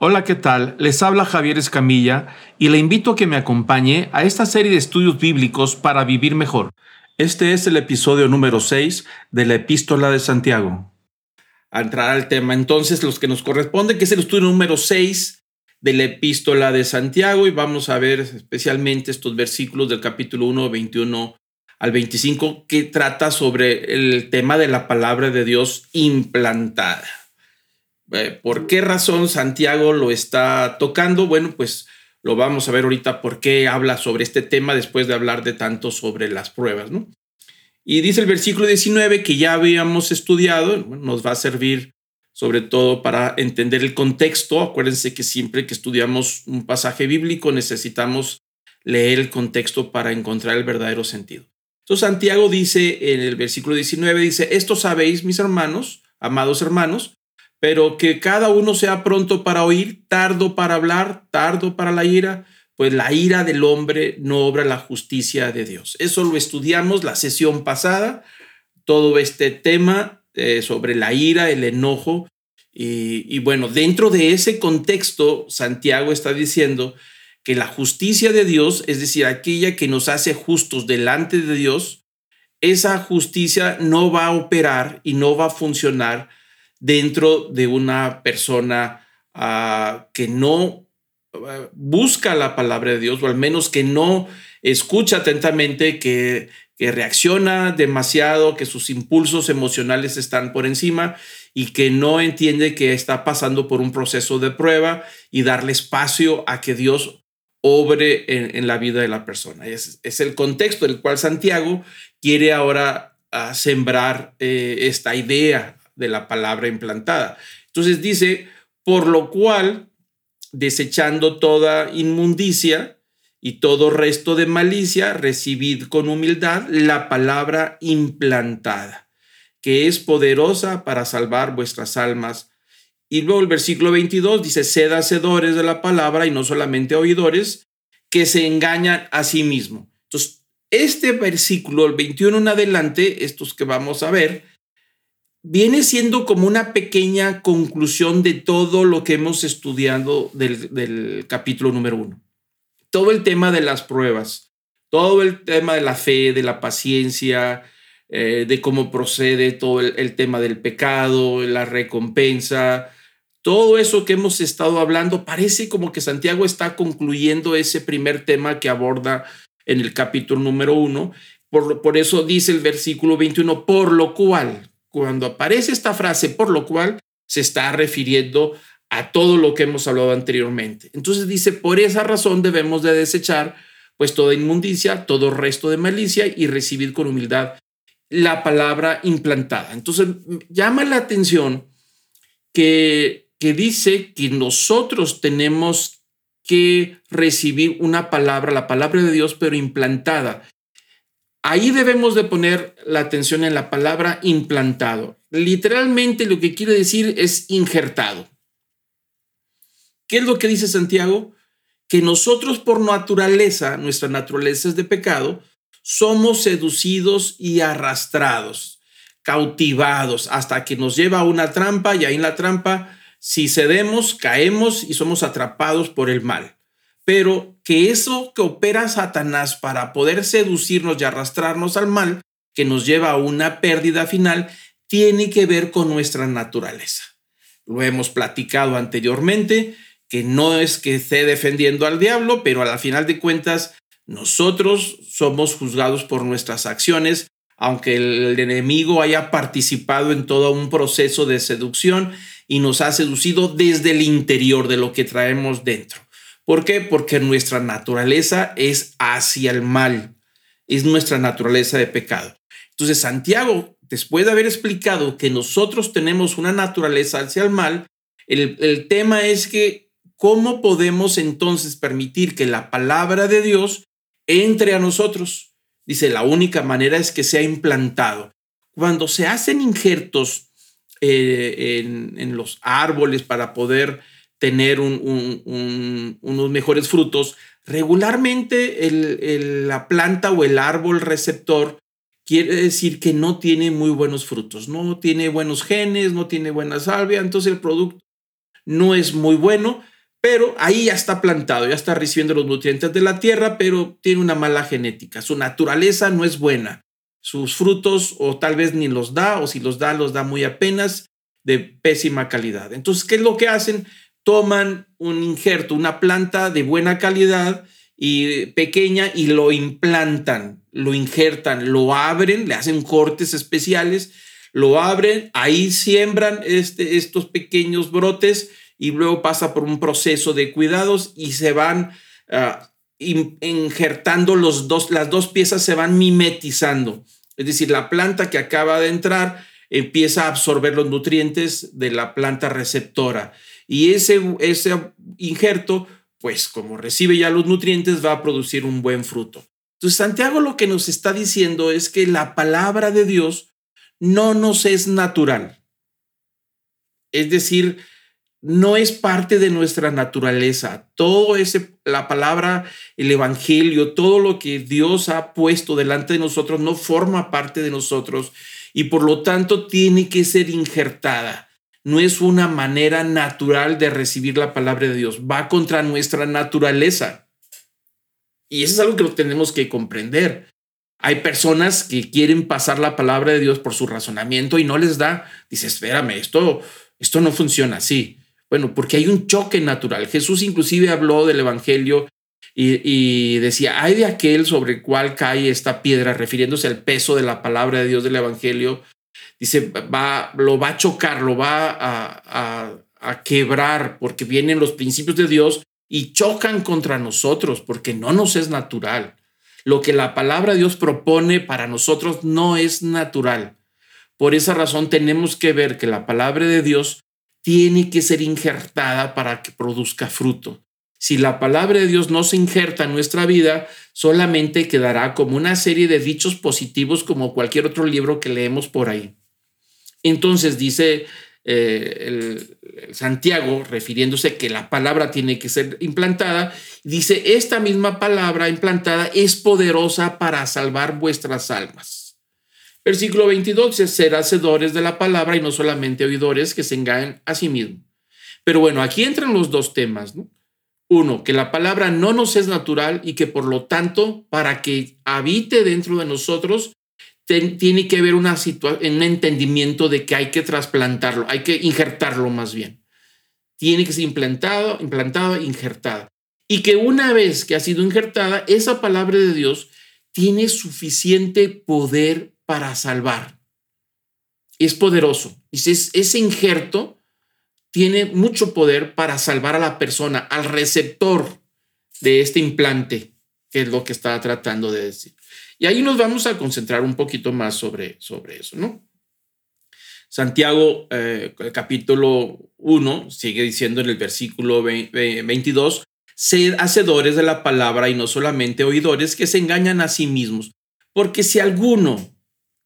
Hola, ¿qué tal? Les habla Javier Escamilla y le invito a que me acompañe a esta serie de estudios bíblicos para vivir mejor. Este es el episodio número 6 de la epístola de Santiago. A entrar al tema entonces, los que nos corresponde, que es el estudio número 6 de la epístola de Santiago y vamos a ver especialmente estos versículos del capítulo 1, 21 al 25, que trata sobre el tema de la palabra de Dios implantada. Eh, ¿Por qué razón Santiago lo está tocando? Bueno, pues lo vamos a ver ahorita por qué habla sobre este tema después de hablar de tanto sobre las pruebas, ¿no? Y dice el versículo 19 que ya habíamos estudiado, nos va a servir sobre todo para entender el contexto. Acuérdense que siempre que estudiamos un pasaje bíblico necesitamos leer el contexto para encontrar el verdadero sentido. Entonces Santiago dice en el versículo 19, dice, esto sabéis, mis hermanos, amados hermanos, pero que cada uno sea pronto para oír, tardo para hablar, tardo para la ira, pues la ira del hombre no obra la justicia de Dios. Eso lo estudiamos la sesión pasada, todo este tema eh, sobre la ira, el enojo. Y, y bueno, dentro de ese contexto, Santiago está diciendo que la justicia de Dios, es decir, aquella que nos hace justos delante de Dios, esa justicia no va a operar y no va a funcionar dentro de una persona ah, que no ah, busca la palabra de Dios, o al menos que no escucha atentamente, que, reacciona demasiado, que sus impulsos emocionales están por encima y que no entiende que está pasando por un proceso de prueba y darle espacio a que Dios obre en, la vida de la persona. Es, es, el contexto en el cual Santiago quiere ahora ah, sembrar eh, esta idea de la palabra implantada. Entonces dice, por lo cual, desechando toda inmundicia y todo resto de malicia, recibid con humildad la palabra implantada, que es poderosa para salvar vuestras almas. Y luego el versículo 22 dice, sed hacedores de la palabra y no solamente oidores, que se engañan a sí mismos. Entonces, este versículo, el 21 en adelante, estos que vamos a ver, viene siendo como una pequeña conclusión de todo lo que hemos estudiado del, capítulo número uno. Todo el tema de las pruebas, todo el tema de la fe, de la paciencia, eh, de cómo procede todo el, tema del pecado, la recompensa, todo eso que hemos estado hablando, parece como que Santiago está concluyendo ese primer tema que aborda en el capítulo número uno. Por, por eso dice el versículo 21, por lo cual, cuando aparece esta frase, por lo cual se está refiriendo a todo lo que hemos hablado anteriormente. Entonces dice, por esa razón debemos de desechar pues toda inmundicia, todo resto de malicia y recibir con humildad la palabra implantada. Entonces llama la atención que, que dice que nosotros tenemos que recibir una palabra, la palabra de Dios, pero implantada. Ahí debemos de poner la atención en la palabra implantado. Literalmente lo que quiere decir es injertado. ¿Qué es lo que dice Santiago? Que nosotros por naturaleza, nuestra naturaleza es de pecado, somos seducidos y arrastrados, cautivados, hasta que nos lleva a una trampa y ahí en la trampa, si cedemos, caemos y somos atrapados por el mal pero que eso que opera Satanás para poder seducirnos y arrastrarnos al mal, que nos lleva a una pérdida final, tiene que ver con nuestra naturaleza. Lo hemos platicado anteriormente, que no es que esté defendiendo al diablo, pero a la final de cuentas, nosotros somos juzgados por nuestras acciones, aunque el enemigo haya participado en todo un proceso de seducción y nos ha seducido desde el interior de lo que traemos dentro. ¿Por qué? Porque nuestra naturaleza es hacia el mal, es nuestra naturaleza de pecado. Entonces Santiago, después de haber explicado que nosotros tenemos una naturaleza hacia el mal, el, tema es que cómo podemos entonces permitir que la palabra de Dios entre a nosotros. Dice, la única manera es que sea implantado. Cuando se hacen injertos eh, en, en, los árboles para poder tener unos mejores frutos, regularmente la planta o el árbol receptor quiere decir que no tiene muy buenos frutos, no tiene buenos genes, no tiene buena salvia, entonces el producto no es muy bueno, pero ahí ya está plantado, ya está recibiendo los nutrientes de la tierra, pero tiene una mala genética. Su naturaleza no es buena. Sus frutos o tal vez ni los da, o si los da, los da muy apenas, de pésima calidad. Entonces, ¿qué es lo que hacen? Toman un injerto, una planta de buena calidad y pequeña y lo implantan, lo injertan, lo abren, le hacen cortes especiales, lo abren, ahí siembran este, estos pequeños brotes y luego pasa por un proceso de cuidados y se van uh, injertando los dos, las dos piezas se van mimetizando. Es decir, la planta que acaba de entrar empieza a absorber los nutrientes de la planta receptora y ese, ese injerto, pues como recibe ya los nutrientes, va a producir un buen fruto. Entonces, Santiago lo que nos está diciendo es que la palabra de Dios no nos es natural. Es decir, no es parte de nuestra naturaleza. Todo ese, la palabra, el evangelio, todo lo que Dios ha puesto delante de nosotros no forma parte de nosotros y por lo tanto tiene que ser injertada. No es una manera natural de recibir la palabra de Dios. Va contra nuestra naturaleza. Y eso es algo que tenemos que comprender. Hay personas que quieren pasar la palabra de Dios por su razonamiento y no les da. Dice, espérame, esto, esto no funciona así. Bueno, porque hay un choque natural. Jesús inclusive habló del Evangelio y, decía, hay de aquel sobre el cual cae esta piedra, refiriéndose al peso de la palabra de Dios del Evangelio. Dice, va, lo va a chocar, lo va a, a quebrar, porque vienen los principios de Dios y chocan contra nosotros, porque no nos es natural. Lo que la palabra de Dios propone para nosotros no es natural. Por esa razón tenemos que ver que la palabra de Dios tiene que ser injertada para que produzca fruto. Si la palabra de Dios no se injerta en nuestra vida, solamente quedará como una serie de dichos positivos como cualquier otro libro que leemos por ahí. Entonces dice eh, el, Santiago, refiriéndose que la palabra tiene que ser implantada, dice, esta misma palabra implantada es poderosa para salvar vuestras almas. Versículo 22 dice, ser hacedores de la palabra y no solamente oidores que se engañen a sí mismos. Pero bueno, aquí entran los dos temas, ¿no? Uno, que la palabra no nos es natural y que por lo tanto, para que habite dentro de nosotros, tiene que haber una un entendimiento de que hay que trasplantarlo, hay que injertarlo más bien. Tiene que ser implantado, implantado, injertada. Y que una vez que ha sido injertada, esa palabra de Dios tiene suficiente poder para salvar. Es poderoso. ese injerto tiene mucho poder para salvar a la persona, al receptor de este implante, que es lo que estaba tratando de decir. Y ahí nos vamos a concentrar un poquito más sobre, sobre eso, ¿no? Santiago, eh, capítulo 1, sigue diciendo en el versículo 22, sed hacedores de la palabra y no solamente oidores que se engañan a sí mismos, porque si alguno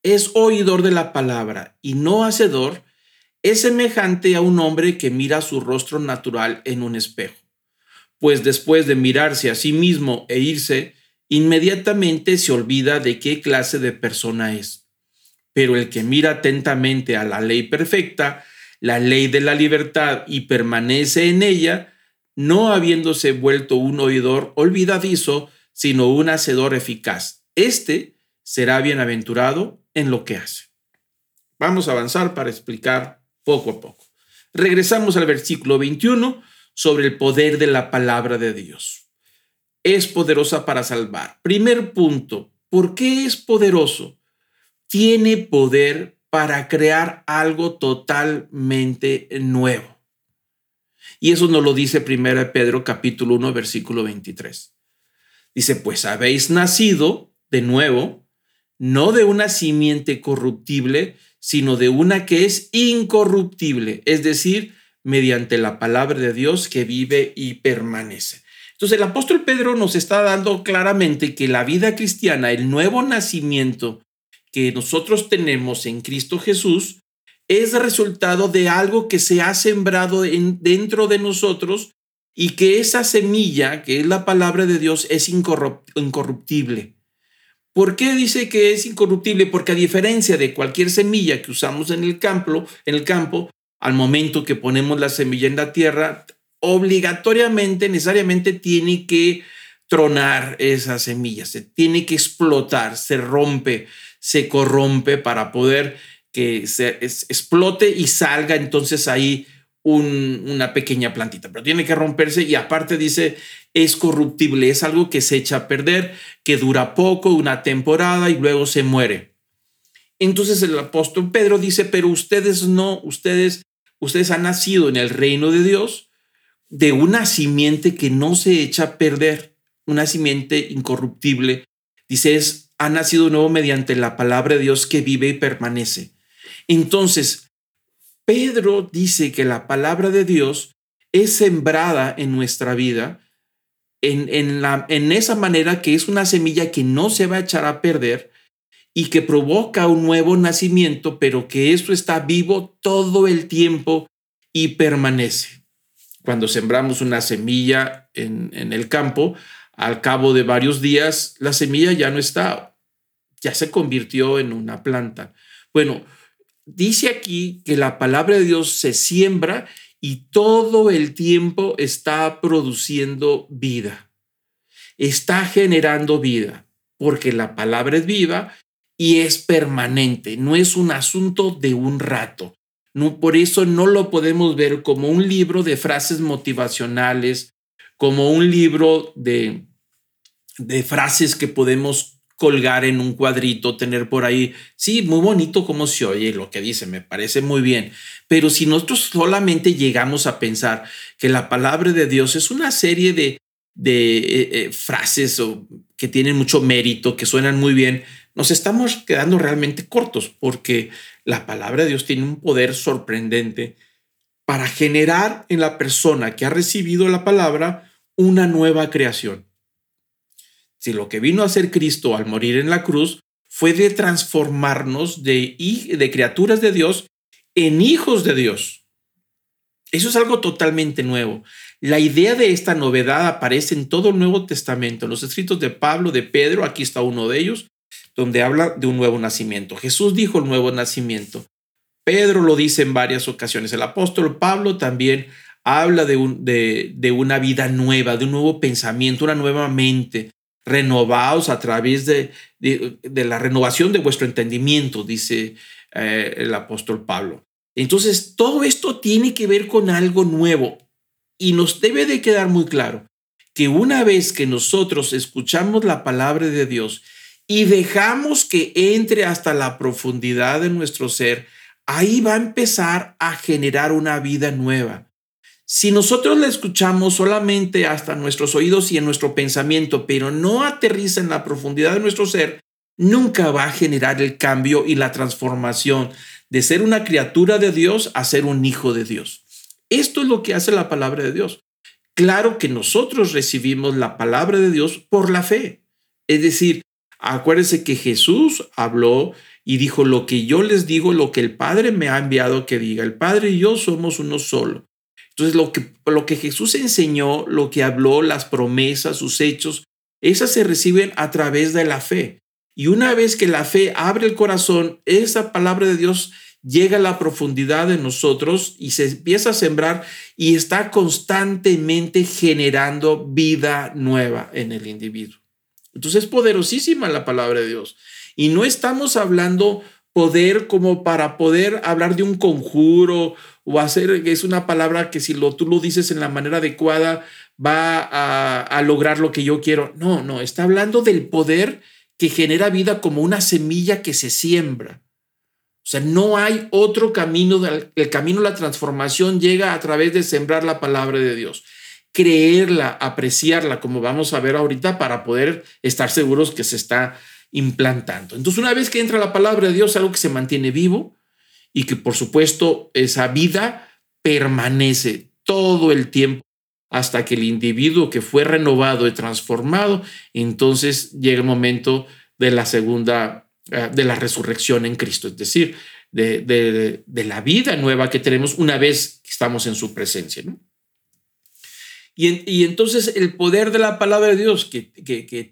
es oidor de la palabra y no hacedor, es semejante a un hombre que mira su rostro natural en un espejo, pues después de mirarse a sí mismo e irse, inmediatamente se olvida de qué clase de persona es. Pero el que mira atentamente a la ley perfecta, la ley de la libertad, y permanece en ella, no habiéndose vuelto un oidor olvidadizo, sino un hacedor eficaz. Este será bienaventurado en lo que hace. Vamos a avanzar para explicar poco a poco. Regresamos al versículo 21 sobre el poder de la palabra de Dios. Es poderosa para salvar. Primer punto, ¿por qué es poderoso? Tiene poder para crear algo totalmente nuevo. Y eso nos lo dice 1 Pedro capítulo 1 versículo 23. Dice, pues habéis nacido de nuevo no de una simiente corruptible, sino de una que es incorruptible, es decir, mediante la palabra de Dios que vive y permanece. Entonces el apóstol Pedro nos está dando claramente que la vida cristiana, el nuevo nacimiento que nosotros tenemos en Cristo Jesús, es resultado de algo que se ha sembrado en, dentro de nosotros y que esa semilla, que es la palabra de Dios, es incorruptible. ¿Por qué dice que es incorruptible? Porque a diferencia de cualquier semilla que usamos en el campo, en el campo al momento que ponemos la semilla en la tierra, obligatoriamente, necesariamente tiene que tronar esa semilla, se tiene que explotar, se rompe, se corrompe para poder que se explote y salga entonces ahí una pequeña plantita, pero tiene que romperse y aparte dice, es corruptible, es algo que se echa a perder, que dura poco, una temporada y luego se muere. Entonces el apóstol Pedro dice, pero ustedes no, ustedes, ustedes han nacido en el reino de Dios de una simiente que no se echa a perder, una simiente incorruptible. Dice, es, ha nacido nuevo mediante la palabra de Dios que vive y permanece. Entonces, Pedro dice que la palabra de Dios es sembrada en nuestra vida en, en, la, en esa manera que es una semilla que no se va a echar a perder y que provoca un nuevo nacimiento, pero que eso está vivo todo el tiempo y permanece. Cuando sembramos una semilla en, en el campo, al cabo de varios días, la semilla ya no está, ya se convirtió en una planta. Bueno, dice aquí que la palabra de Dios se siembra y todo el tiempo está produciendo vida. Está generando vida, porque la palabra es viva y es permanente, no es un asunto de un rato. No, por eso no lo podemos ver como un libro de frases motivacionales, como un libro de, de frases que podemos colgar en un cuadrito, tener por ahí, sí, muy bonito como se oye lo que dice, me parece muy bien, pero si nosotros solamente llegamos a pensar que la palabra de Dios es una serie de, de eh, eh, frases o, que tienen mucho mérito, que suenan muy bien, nos estamos quedando realmente cortos porque la palabra de Dios tiene un poder sorprendente para generar en la persona que ha recibido la palabra una nueva creación. Si lo que vino a hacer Cristo al morir en la cruz fue de transformarnos de, de criaturas de Dios en hijos de Dios. Eso es algo totalmente nuevo. La idea de esta novedad aparece en todo el Nuevo Testamento, en los escritos de Pablo, de Pedro, aquí está uno de ellos, donde habla de un nuevo nacimiento. Jesús dijo el nuevo nacimiento. Pedro lo dice en varias ocasiones. El apóstol Pablo también habla de, un, de, de una vida nueva, de un nuevo pensamiento, una nueva mente, renovados a través de, de, la renovación de vuestro entendimiento, dice eh, el apóstol Pablo. Entonces, todo esto tiene que ver con algo nuevo y nos debe de quedar muy claro que una vez que nosotros escuchamos la palabra de Dios y dejamos que entre hasta la profundidad de nuestro ser, ahí va a empezar a generar una vida nueva. Si nosotros la escuchamos solamente hasta nuestros oídos y en nuestro pensamiento, pero no aterriza en la profundidad de nuestro ser, nunca va a generar el cambio y la transformación de ser una criatura de Dios a ser un hijo de Dios. Esto es lo que hace la palabra de Dios. Claro que nosotros recibimos la palabra de Dios por la fe. Es decir, acuérdense que Jesús habló y dijo, lo que yo les digo, lo que el Padre me ha enviado que diga. El Padre y yo somos uno solo. Entonces, lo que, lo que Jesús enseñó, lo que habló, las promesas, sus hechos, esas se reciben a través de la fe. Y una vez que la fe abre el corazón, esa palabra de Dios llega a la profundidad de nosotros y se empieza a sembrar y está constantemente generando vida nueva en el individuo. Entonces es poderosísima la palabra de Dios. Y no estamos hablando poder como para poder hablar de un conjuro o hacer, es una palabra que si lo, tú lo dices en la manera adecuada va a, a lograr lo que yo quiero. No, no, está hablando del poder que genera vida como una semilla que se siembra. O sea, no hay otro camino, el camino de la transformación llega a través de sembrar la palabra de Dios, creerla, apreciarla, como vamos a ver ahorita, para poder estar seguros que se está implantando. Entonces, una vez que entra la palabra de Dios, algo que se mantiene vivo, y que por supuesto esa vida permanece todo el tiempo hasta que el individuo que fue renovado y transformado, entonces llega el momento de la segunda, eh, de la resurrección en Cristo, es decir, de, de, la vida nueva que tenemos una vez que estamos en su presencia. Y, entonces el poder de la palabra de Dios, que,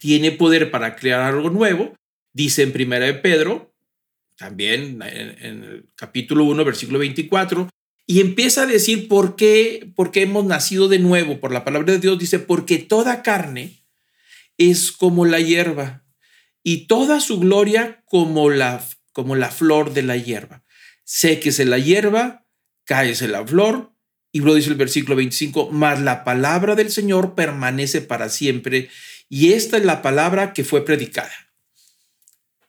tiene poder para crear algo nuevo, dice en Primera de Pedro, también en, el capítulo 1, versículo 24, Y empieza a decir por qué, por qué hemos nacido de nuevo por la palabra de Dios. Dice, porque toda carne es como la hierba y toda su gloria como la, como la flor de la hierba. Séquese la hierba, cáese la flor. Y luego dice el versículo 25, mas la palabra del Señor permanece para siempre. Y esta es la palabra que fue predicada.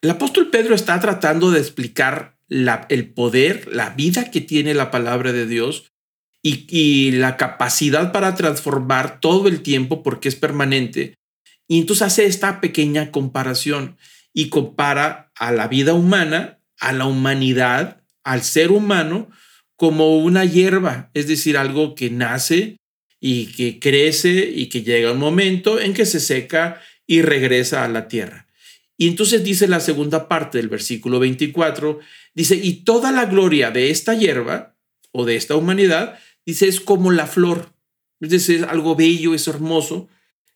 El apóstol Pedro está tratando de explicar la, el poder, la vida que tiene la palabra de Dios y, y la capacidad para transformar todo el tiempo porque es permanente. Y entonces hace esta pequeña comparación y compara a la vida humana, a la humanidad, al ser humano, como una hierba, es decir, algo que nace y que crece y que llega un momento en que se seca y regresa a la tierra. Y entonces dice la segunda parte del versículo 24, dice, y toda la gloria de esta hierba o de esta humanidad, dice, es como la flor. Es decir, es algo bello, es hermoso.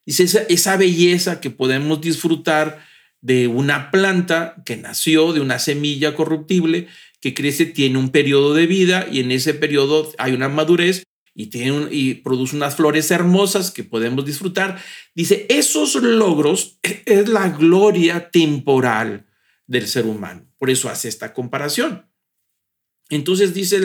Dice, esa, esa belleza que podemos disfrutar de una planta que nació de una semilla corruptible, que crece, tiene un periodo de vida y en ese periodo hay una madurez y, tiene y produce unas flores hermosas que podemos disfrutar. Dice, esos logros es la gloria temporal del ser humano. Por eso hace esta comparación. Entonces dice,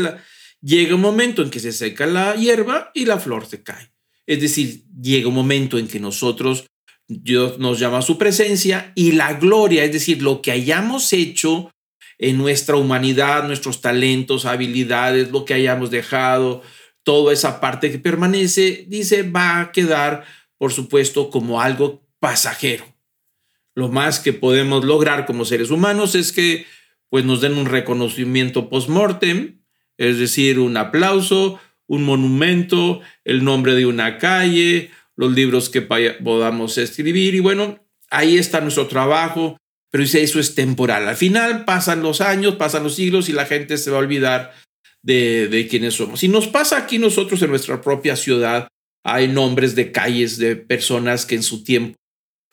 llega un momento en que se seca la hierba y la flor se cae. Es decir, llega un momento en que nosotros, Dios nos llama a su presencia y la gloria, es decir, lo que hayamos hecho en nuestra humanidad, nuestros talentos, habilidades, lo que hayamos dejado, toda esa parte que permanece, dice, va a quedar, por supuesto, como algo pasajero. Lo más que podemos lograr como seres humanos es que pues nos den un reconocimiento post-mortem, es decir, un aplauso, un monumento, el nombre de una calle, los libros que podamos escribir y bueno, ahí está nuestro trabajo, pero dice eso es temporal. Al final pasan los años, pasan los siglos y la gente se va a olvidar de, de quiénes somos. Y nos pasa aquí nosotros en nuestra propia ciudad, hay nombres de calles de personas que en su tiempo,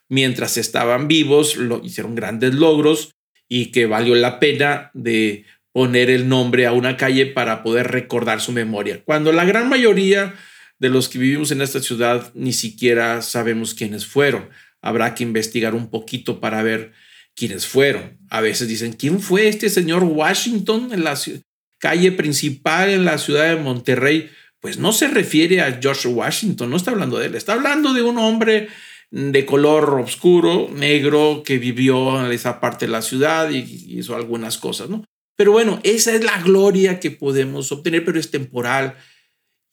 mientras estaban vivos, hicieron grandes logros y que valió la pena de poner el nombre a una calle para poder recordar su memoria. Cuando la gran mayoría de los que vivimos en esta ciudad ni siquiera sabemos quiénes fueron. Habrá que investigar un poquito para ver quiénes fueron. A veces dicen, ¿quién fue este señor Washington en la calle principal en la ciudad de Monterrey, pues no se refiere a George Washington, no está hablando de él, está hablando de un hombre de color oscuro, negro, que vivió en esa parte de la ciudad y hizo algunas cosas, ¿no? Pero bueno, esa es la gloria que podemos obtener, pero es temporal.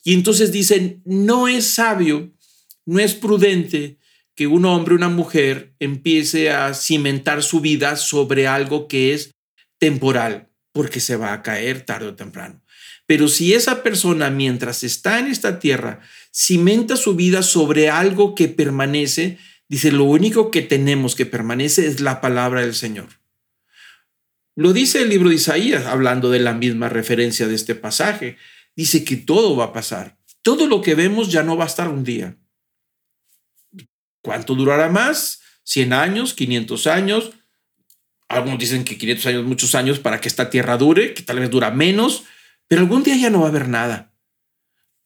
Y entonces dicen, no es sabio, no es prudente que un hombre, una mujer empiece a cimentar su vida sobre algo que es temporal porque se va a caer tarde o temprano. Pero si esa persona, mientras está en esta tierra, cimenta su vida sobre algo que permanece, dice, lo único que tenemos que permanece es la palabra del Señor. Lo dice el libro de Isaías, hablando de la misma referencia de este pasaje. Dice que todo va a pasar. Todo lo que vemos ya no va a estar un día. ¿Cuánto durará más? ¿100 años? ¿500 años? Algunos dicen que 500 años, muchos años para que esta tierra dure, que tal vez dura menos, pero algún día ya no va a haber nada.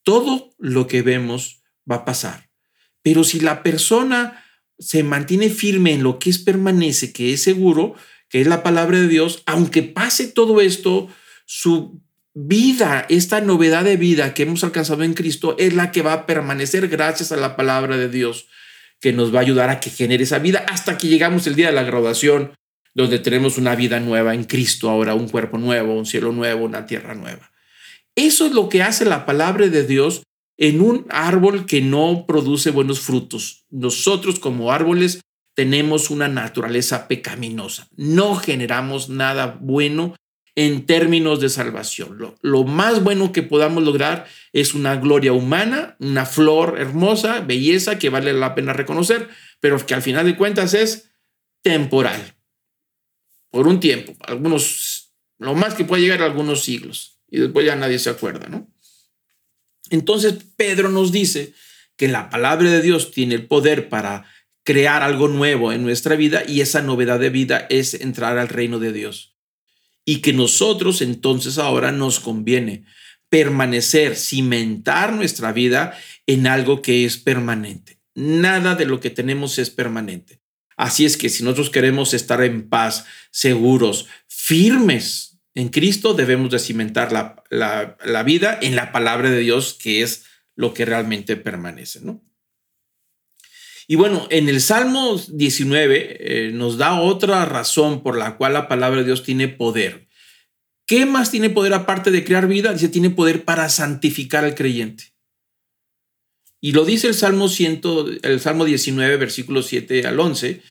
Todo lo que vemos va a pasar. Pero si la persona se mantiene firme en lo que es permanece, que es seguro, que es la palabra de Dios, aunque pase todo esto, su vida, esta novedad de vida que hemos alcanzado en Cristo, es la que va a permanecer gracias a la palabra de Dios, que nos va a ayudar a que genere esa vida hasta que llegamos el día de la graduación donde tenemos una vida nueva en Cristo, ahora un cuerpo nuevo, un cielo nuevo, una tierra nueva. Eso es lo que hace la palabra de Dios en un árbol que no produce buenos frutos. Nosotros como árboles tenemos una naturaleza pecaminosa. No generamos nada bueno en términos de salvación. Lo, más bueno que podamos lograr es una gloria humana, una flor hermosa, belleza que vale la pena reconocer, pero que al final de cuentas es temporal por un tiempo, algunos, lo más que puede llegar a algunos siglos, y después ya nadie se acuerda, ¿no? Entonces Pedro nos dice que la palabra de Dios tiene el poder para crear algo nuevo en nuestra vida y esa novedad de vida es entrar al reino de Dios. Y que nosotros entonces ahora nos conviene permanecer, cimentar nuestra vida en algo que es permanente. Nada de lo que tenemos es permanente. Así es que si nosotros queremos estar en paz, seguros, firmes en Cristo, debemos de cimentar la, la, vida en la palabra de Dios, que es lo que realmente permanece, ¿no? Y bueno, en el Salmo 19 eh, nos da otra razón por la cual la palabra de Dios tiene poder. ¿Qué más tiene poder aparte de crear vida? Dice, tiene poder para santificar al creyente. Y lo dice el Salmo, 100, el Salmo 19, versículos 7 al 11.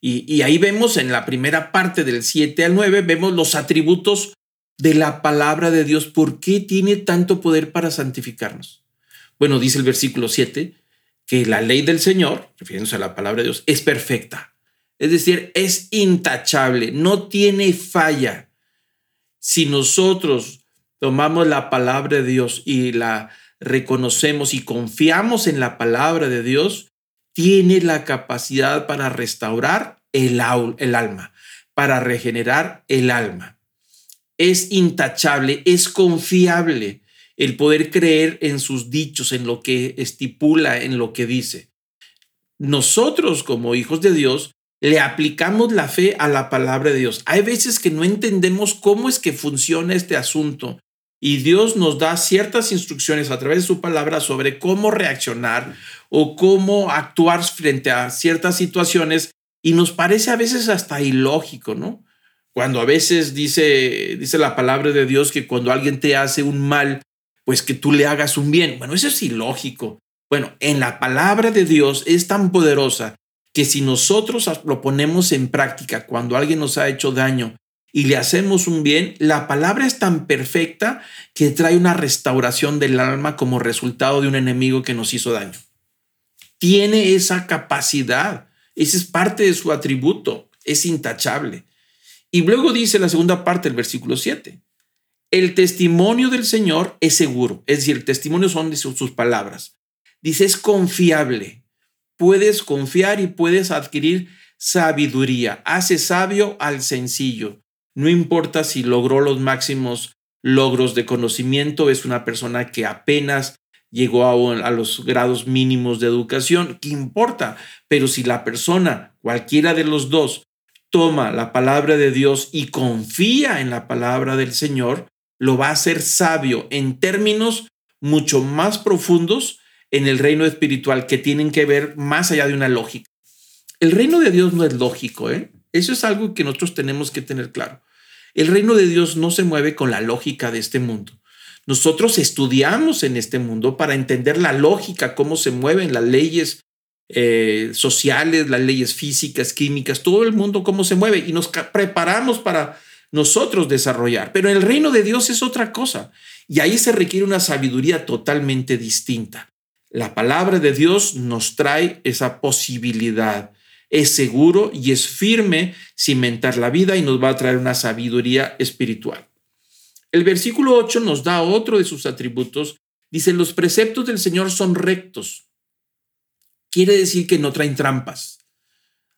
Y, y ahí vemos en la primera parte del 7 al 9, vemos los atributos de la palabra de Dios. ¿Por qué tiene tanto poder para santificarnos? Bueno, dice el versículo 7, que la ley del Señor, refiriéndose a la palabra de Dios, es perfecta. Es decir, es intachable, no tiene falla. Si nosotros tomamos la palabra de Dios y la reconocemos y confiamos en la palabra de Dios, tiene la capacidad para restaurar el, el alma, para regenerar el alma. Es intachable, es confiable el poder creer en sus dichos, en lo que estipula, en lo que dice. Nosotros como hijos de Dios le aplicamos la fe a la palabra de Dios. Hay veces que no entendemos cómo es que funciona este asunto y Dios nos da ciertas instrucciones a través de su palabra sobre cómo reaccionar o cómo actuar frente a ciertas situaciones y nos parece a veces hasta ilógico, ¿no? Cuando a veces dice, dice la palabra de Dios que cuando alguien te hace un mal, pues que tú le hagas un bien. Bueno, eso es ilógico. Bueno, en la palabra de Dios es tan poderosa que si nosotros lo ponemos en práctica cuando alguien nos ha hecho daño y le hacemos un bien, la palabra es tan perfecta que trae una restauración del alma como resultado de un enemigo que nos hizo daño. Tiene esa capacidad, ese es parte de su atributo, es intachable. Y luego dice la segunda parte del versículo 7, el testimonio del Señor es seguro, es decir, el testimonio son sus palabras. Dice, es confiable. Puedes confiar y puedes adquirir sabiduría. Hace sabio al sencillo. No importa si logró los máximos logros de conocimiento, es una persona que apenas llegó a, a, los grados mínimos de educación, ¿qué importa? Pero si la persona, cualquiera de los dos, toma la palabra de Dios y confía en la palabra del Señor, lo va a hacer sabio en términos mucho más profundos en el reino espiritual que tienen que ver más allá de una lógica. El reino de Dios no es lógico, ¿eh? Eso es algo que nosotros tenemos que tener claro. El reino de Dios no se mueve con la lógica de este mundo. Nosotros estudiamos en este mundo para entender la lógica, cómo se mueven las leyes eh, sociales, las leyes físicas, químicas, todo el mundo cómo se mueve y nos preparamos para nosotros desarrollar. Pero el reino de Dios es otra cosa y ahí se requiere una sabiduría totalmente distinta. La palabra de Dios nos trae esa posibilidad. Es seguro y es firme cimentar la vida y nos va a traer una sabiduría espiritual. El versículo 8 nos da otro de sus atributos. Dice, los preceptos del Señor son rectos. Quiere decir que no traen trampas.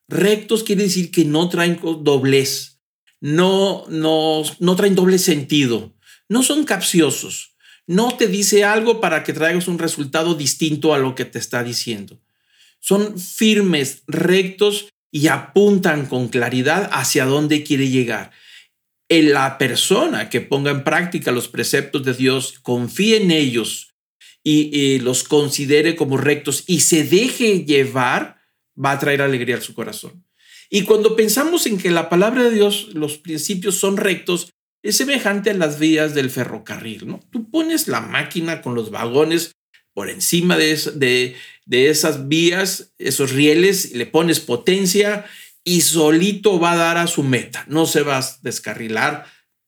Rectos quiere decir que no traen doblez no, no, no traen doble sentido, no son capciosos, no te dice algo para que traigas un resultado distinto a lo que te está diciendo. Son firmes, rectos y apuntan con claridad hacia dónde quiere llegar. En la persona que ponga en práctica los preceptos de Dios, confíe en ellos y, y los considere como rectos y se deje llevar, va a traer alegría a su corazón. Y cuando pensamos en que la palabra de Dios, los principios son rectos, es semejante a las vías del ferrocarril, ¿no? Tú pones la máquina con los vagones por encima de, esas vías, esos rieles, le pones potencia y solito va a dar a su meta. No se va a descarrilar,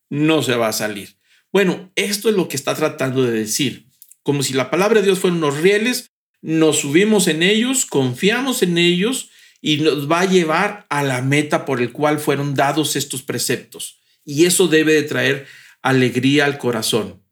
no se va a salir. Bueno, esto es lo que está tratando de decir. Como si la palabra de Dios fueran unos rieles, nos subimos en ellos, confiamos en ellos y nos va a llevar a la meta por el cual fueron dados estos preceptos. Y eso debe de traer alegría al corazón.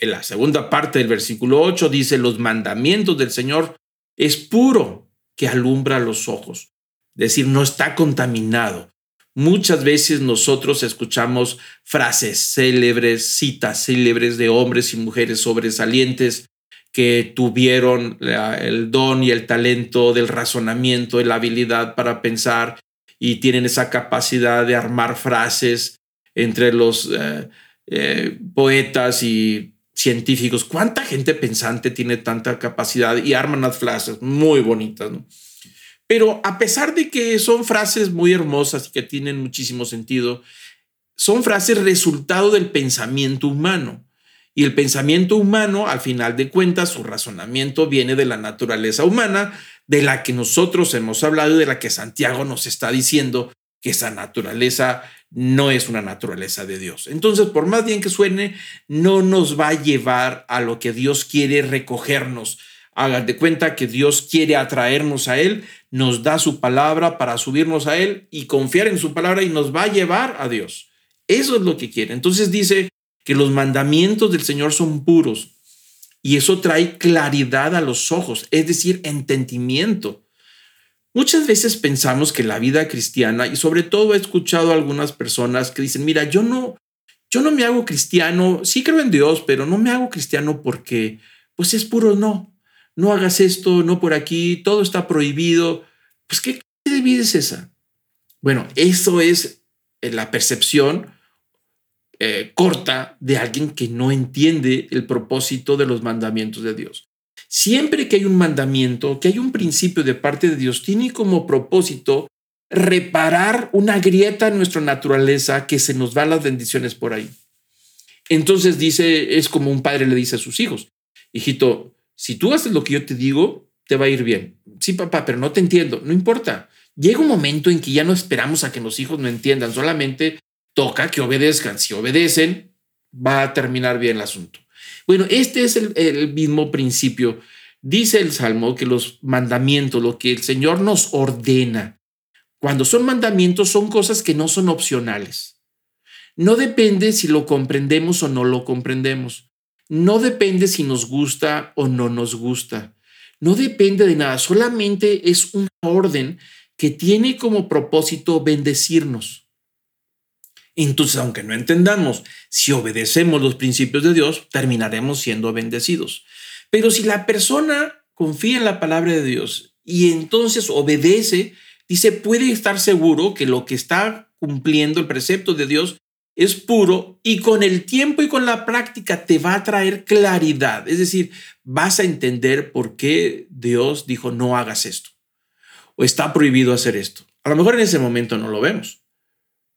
En la segunda parte del versículo 8 dice, los mandamientos del Señor es puro que alumbra los ojos. Es decir, no está contaminado. Muchas veces nosotros escuchamos frases célebres, citas célebres de hombres y mujeres sobresalientes que tuvieron el don y el talento del razonamiento y la habilidad para pensar y tienen esa capacidad de armar frases entre los eh, eh, poetas y científicos. ¿Cuánta gente pensante tiene tanta capacidad y arman las frases muy bonitas? ¿no? Pero a pesar de que son frases muy hermosas y que tienen muchísimo sentido, son frases resultado del pensamiento humano. Y el pensamiento humano, al final de cuentas, su razonamiento viene de la naturaleza humana, de la que nosotros hemos hablado y de la que Santiago nos está diciendo que esa naturaleza no es una naturaleza de Dios. Entonces, por más bien que suene, no nos va a llevar a lo que Dios quiere recogernos. Hagan de cuenta que Dios quiere atraernos a Él, nos da su palabra para subirnos a Él y confiar en su palabra y nos va a llevar a Dios. Eso es lo que quiere. Entonces dice que los mandamientos del Señor son puros y eso trae claridad a los ojos, es decir, entendimiento. Muchas veces pensamos que la vida cristiana, y sobre todo he escuchado a algunas personas que dicen, mira, yo no, yo no me hago cristiano, sí creo en Dios, pero no me hago cristiano porque, pues es puro no no hagas esto, no por aquí, todo está prohibido. Pues, ¿qué vida es esa? Bueno, eso es eh, la percepción eh, corta de alguien que no entiende el propósito de los mandamientos de Dios. Siempre que hay un mandamiento, que hay un principio de parte de Dios, tiene como propósito reparar una grieta en nuestra naturaleza que se nos van las bendiciones por ahí. Entonces dice, es como un padre le dice a sus hijos, hijito, si tú haces lo que yo te digo, te va a ir bien. Sí, papá, pero no te entiendo. No importa. Llega un momento en que ya no esperamos a que los hijos no entiendan, solamente toca que obedezcan. Si obedecen, va a terminar bien el asunto. Bueno, este es el, el mismo principio. Dice el Salmo que los mandamientos, lo que el Señor nos ordena, cuando son mandamientos, son cosas que no son opcionales. No depende si lo comprendemos o no lo comprendemos. No depende si nos gusta o no nos gusta. No depende de nada, solamente es una orden que tiene como propósito bendecirnos. Entonces, aunque no entendamos, si obedecemos los principios de Dios, terminaremos siendo bendecidos. Pero si la persona confía en la palabra de Dios y entonces obedece, dice, puede estar seguro que lo que está cumpliendo el precepto de Dios es puro y con el tiempo y con la práctica te va a traer claridad. Es decir, vas a entender por qué Dios dijo no hagas esto o está prohibido hacer esto. A lo mejor en ese momento no lo vemos,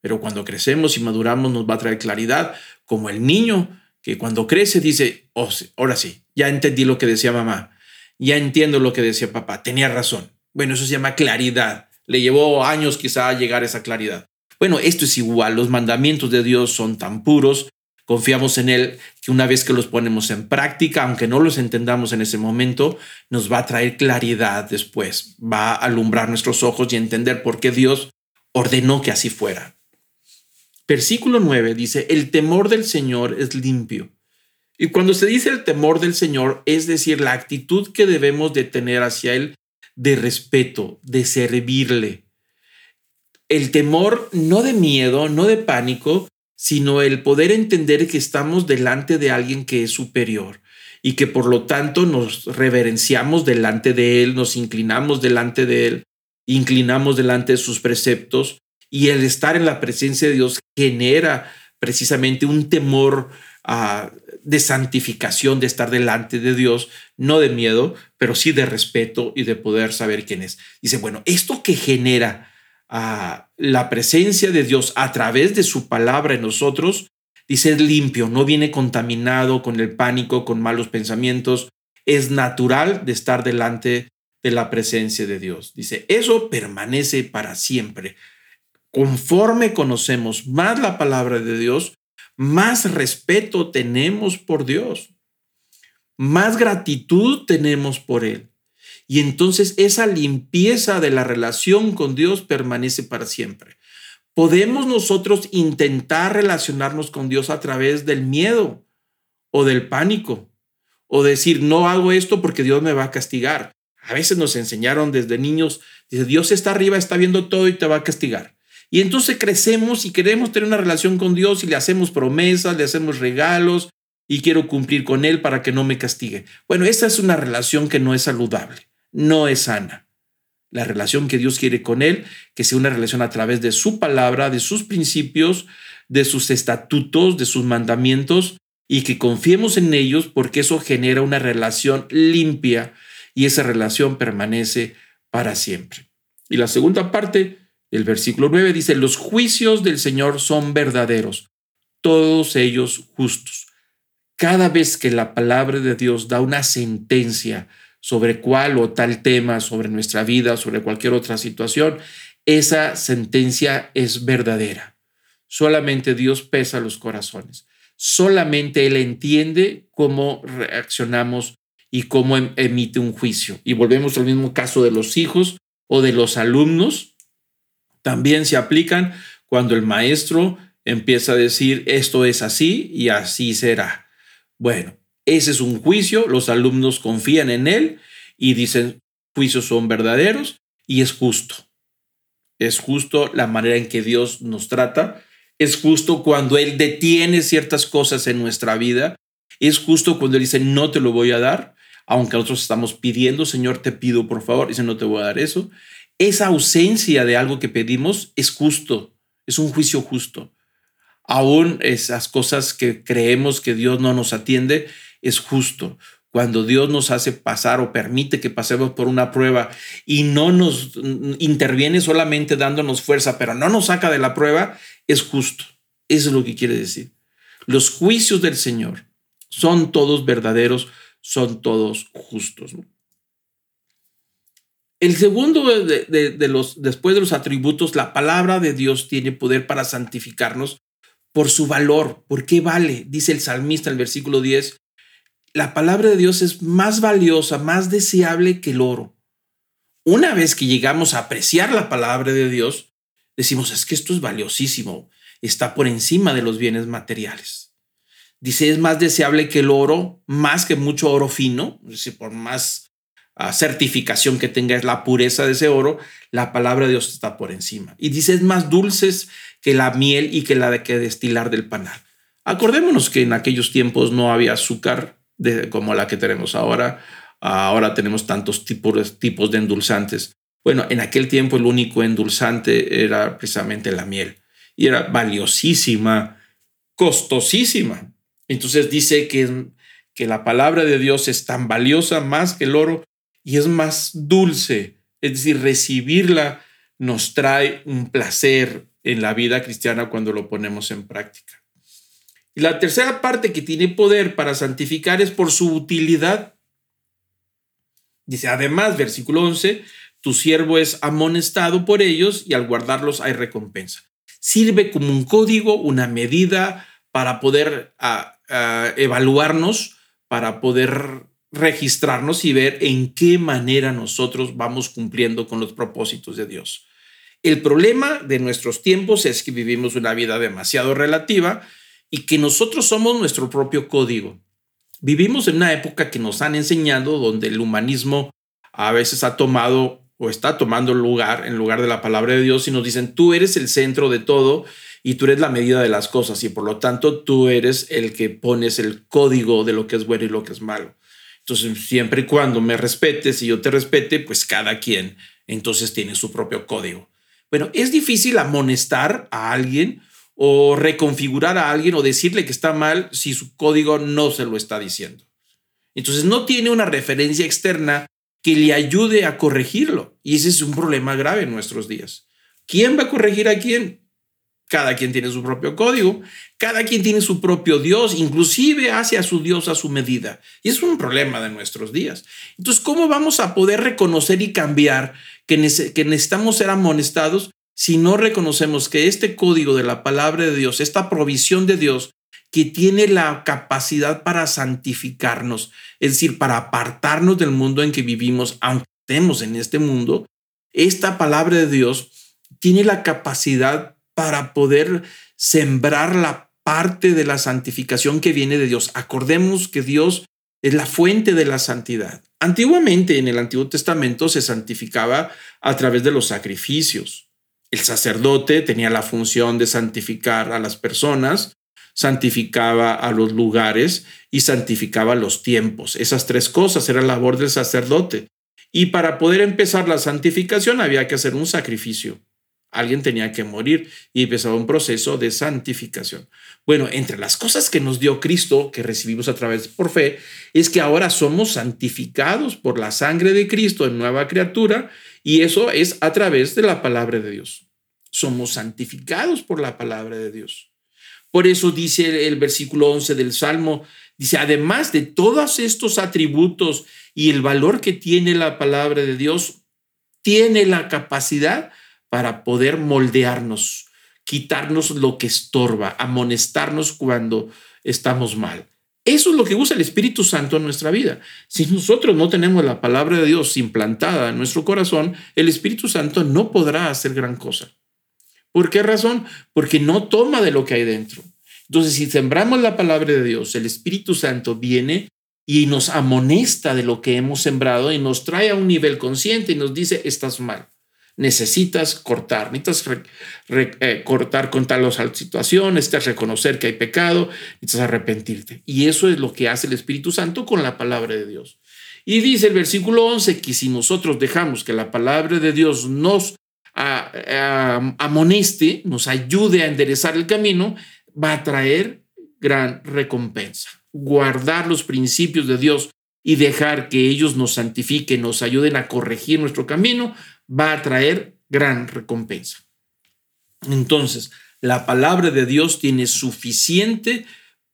pero cuando crecemos y maduramos nos va a traer claridad, como el niño que cuando crece dice, oh, ahora sí, ya entendí lo que decía mamá, ya entiendo lo que decía papá, tenía razón. Bueno, eso se llama claridad. Le llevó años quizá llegar a esa claridad. Bueno, esto es igual, los mandamientos de Dios son tan puros, confiamos en Él, que una vez que los ponemos en práctica, aunque no los entendamos en ese momento, nos va a traer claridad después, va a alumbrar nuestros ojos y entender por qué Dios ordenó que así fuera. Versículo 9 dice, el temor del Señor es limpio. Y cuando se dice el temor del Señor, es decir, la actitud que debemos de tener hacia Él de respeto, de servirle, el temor no de miedo, no de pánico, sino el poder entender que estamos delante de alguien que es superior y que por lo tanto nos reverenciamos delante de Él, nos inclinamos delante de Él, inclinamos delante de sus preceptos y el estar en la presencia de Dios genera precisamente un temor ah, de santificación, de estar delante de Dios, no de miedo, pero sí de respeto y de poder saber quién es. Dice, bueno, esto que genera a la presencia de Dios a través de su palabra en nosotros, dice es limpio, no viene contaminado con el pánico, con malos pensamientos, es natural de estar delante de la presencia de Dios. Dice, eso permanece para siempre. Conforme conocemos más la palabra de Dios, más respeto tenemos por Dios, más gratitud tenemos por Él. Y entonces esa limpieza de la relación con Dios permanece para siempre. Podemos nosotros intentar relacionarnos con Dios a través del miedo o del pánico o decir, no hago esto porque Dios me va a castigar. A veces nos enseñaron desde niños, dice, Dios está arriba, está viendo todo y te va a castigar. Y entonces crecemos y queremos tener una relación con Dios y le hacemos promesas, le hacemos regalos y quiero cumplir con Él para que no me castigue. Bueno, esa es una relación que no es saludable, no es sana. La relación que Dios quiere con Él, que sea una relación a través de su palabra, de sus principios, de sus estatutos, de sus mandamientos, y que confiemos en ellos porque eso genera una relación limpia y esa relación permanece para siempre. Y la segunda parte el versículo 9 dice, los juicios del Señor son verdaderos, todos ellos justos. Cada vez que la palabra de Dios da una sentencia sobre cuál o tal tema, sobre nuestra vida, sobre cualquier otra situación, esa sentencia es verdadera. Solamente Dios pesa los corazones. Solamente Él entiende cómo reaccionamos y cómo em-, emite un juicio. Y volvemos al mismo caso de los hijos o de los alumnos también se aplican cuando el maestro empieza a decir esto es así y así será. Bueno, ese es un juicio, los alumnos confían en él y dicen juicios son verdaderos y es justo. Es justo la manera en que Dios nos trata, es justo cuando Él detiene ciertas cosas en nuestra vida, es justo cuando Él dice no te lo voy a dar, aunque nosotros estamos pidiendo, Señor, te pido por favor, dice no te voy a dar eso esa ausencia de algo que pedimos es justo, es un juicio justo. Aún esas cosas que creemos que Dios no nos atiende, es justo. Cuando Dios nos hace pasar o permite que pasemos por una prueba y no nos interviene solamente dándonos fuerza, pero no nos saca de la prueba, es justo. Eso es lo que quiere decir. Los juicios del Señor son todos verdaderos, son todos justos. El segundo de, los, después de los atributos, la palabra de Dios tiene poder para santificarnos por su valor. ¿Por qué vale? Dice el salmista el versículo 10. La palabra de Dios es más valiosa, más deseable que el oro. Una vez que llegamos a apreciar la palabra de Dios, decimos, es que esto es valiosísimo, está por encima de los bienes materiales. Dice, es más deseable que el oro, más que mucho oro fino, es decir, por más certificación que tenga es la pureza de ese oro, la palabra de Dios está por encima. Y dice, es más dulces que la miel y que la de que destilar del panal. Acordémonos que en aquellos tiempos no había azúcar de, como la que tenemos ahora. Ahora tenemos tantos tipos, tipos de endulzantes. Bueno, en aquel tiempo el único endulzante era precisamente la miel y era valiosísima, costosísima. Entonces dice que, que la palabra de Dios es tan valiosa más que el oro y es más dulce. Es decir, recibirla nos trae un placer en la vida cristiana cuando lo ponemos en práctica. Y la tercera parte que tiene poder para santificar es por su utilidad. Dice, además, versículo 11, tu siervo es amonestado por ellos y al guardarlos hay recompensa. Sirve como un código, una medida para poder ah, ah, evaluarnos, para poder registrarnos y ver en qué manera nosotros vamos cumpliendo con los propósitos de Dios. El problema de nuestros tiempos es que vivimos una vida demasiado relativa y que nosotros somos nuestro propio código. Vivimos en una época que nos han enseñado donde el humanismo a veces ha tomado o está tomando lugar en lugar de la palabra de Dios y nos dicen, tú eres el centro de todo y tú eres la medida de las cosas y por lo tanto tú eres el que pones el código de lo que es bueno y lo que es malo. Entonces, siempre y cuando me respetes y yo te respete, pues cada quien entonces tiene su propio código. Bueno, es difícil amonestar a alguien o reconfigurar a alguien o decirle que está mal si su código no se lo está diciendo. Entonces, no tiene una referencia externa que le ayude a corregirlo. Y ese es un problema grave en nuestros días. ¿Quién va a corregir a quién? Cada quien tiene su propio código, cada quien tiene su propio Dios, inclusive hace a su Dios a su medida. Y es un problema de nuestros días. Entonces, ¿cómo vamos a poder reconocer y cambiar que, necesitamos ser amonestados si no reconocemos que este código de la palabra de Dios, esta provisión de Dios, que tiene la capacidad para santificarnos, es decir, para apartarnos del mundo en que vivimos, aunque estemos en este mundo, esta palabra de Dios tiene la capacidad para poder sembrar la parte de la santificación que viene de Dios. Acordemos que Dios es la fuente de la santidad. Antiguamente en el Antiguo Testamento se santificaba a través de los sacrificios. El sacerdote tenía la función de santificar a las personas, santificaba a los lugares y santificaba los tiempos. Esas tres cosas era labor del sacerdote. Y para poder empezar la santificación había que hacer un sacrificio. Alguien tenía que morir y empezaba un proceso de santificación. Bueno, entre las cosas que nos dio Cristo, que recibimos a través por fe, es que ahora somos santificados por la sangre de Cristo en nueva criatura y eso es a través de la palabra de Dios. Somos santificados por la palabra de Dios. Por eso dice el, versículo 11 del Salmo, dice, además de todos estos atributos y el valor que tiene la palabra de Dios, tiene la capacidad para poder moldearnos, quitarnos lo que estorba, amonestarnos cuando estamos mal. Eso es lo que usa el Espíritu Santo en nuestra vida. Si nosotros no tenemos la palabra de Dios implantada en nuestro corazón, el Espíritu Santo no podrá hacer gran cosa. ¿Por qué razón? Porque no toma de lo que hay dentro. Entonces, si sembramos la palabra de Dios, el Espíritu Santo viene y nos amonesta de lo que hemos sembrado y nos trae a un nivel consciente y nos dice, estás mal necesitas cortar, necesitas eh, cortar con tal o situación, necesitas reconocer que hay pecado, necesitas arrepentirte. Y eso es lo que hace el Espíritu Santo con la palabra de Dios. Y dice el versículo 11 que si nosotros dejamos que la palabra de Dios nos amoneste, nos ayude a enderezar el camino, va a traer gran recompensa. Guardar los principios de Dios y dejar que ellos nos santifiquen, nos ayuden a corregir nuestro camino, va a traer gran recompensa. Entonces, la palabra de Dios tiene suficiente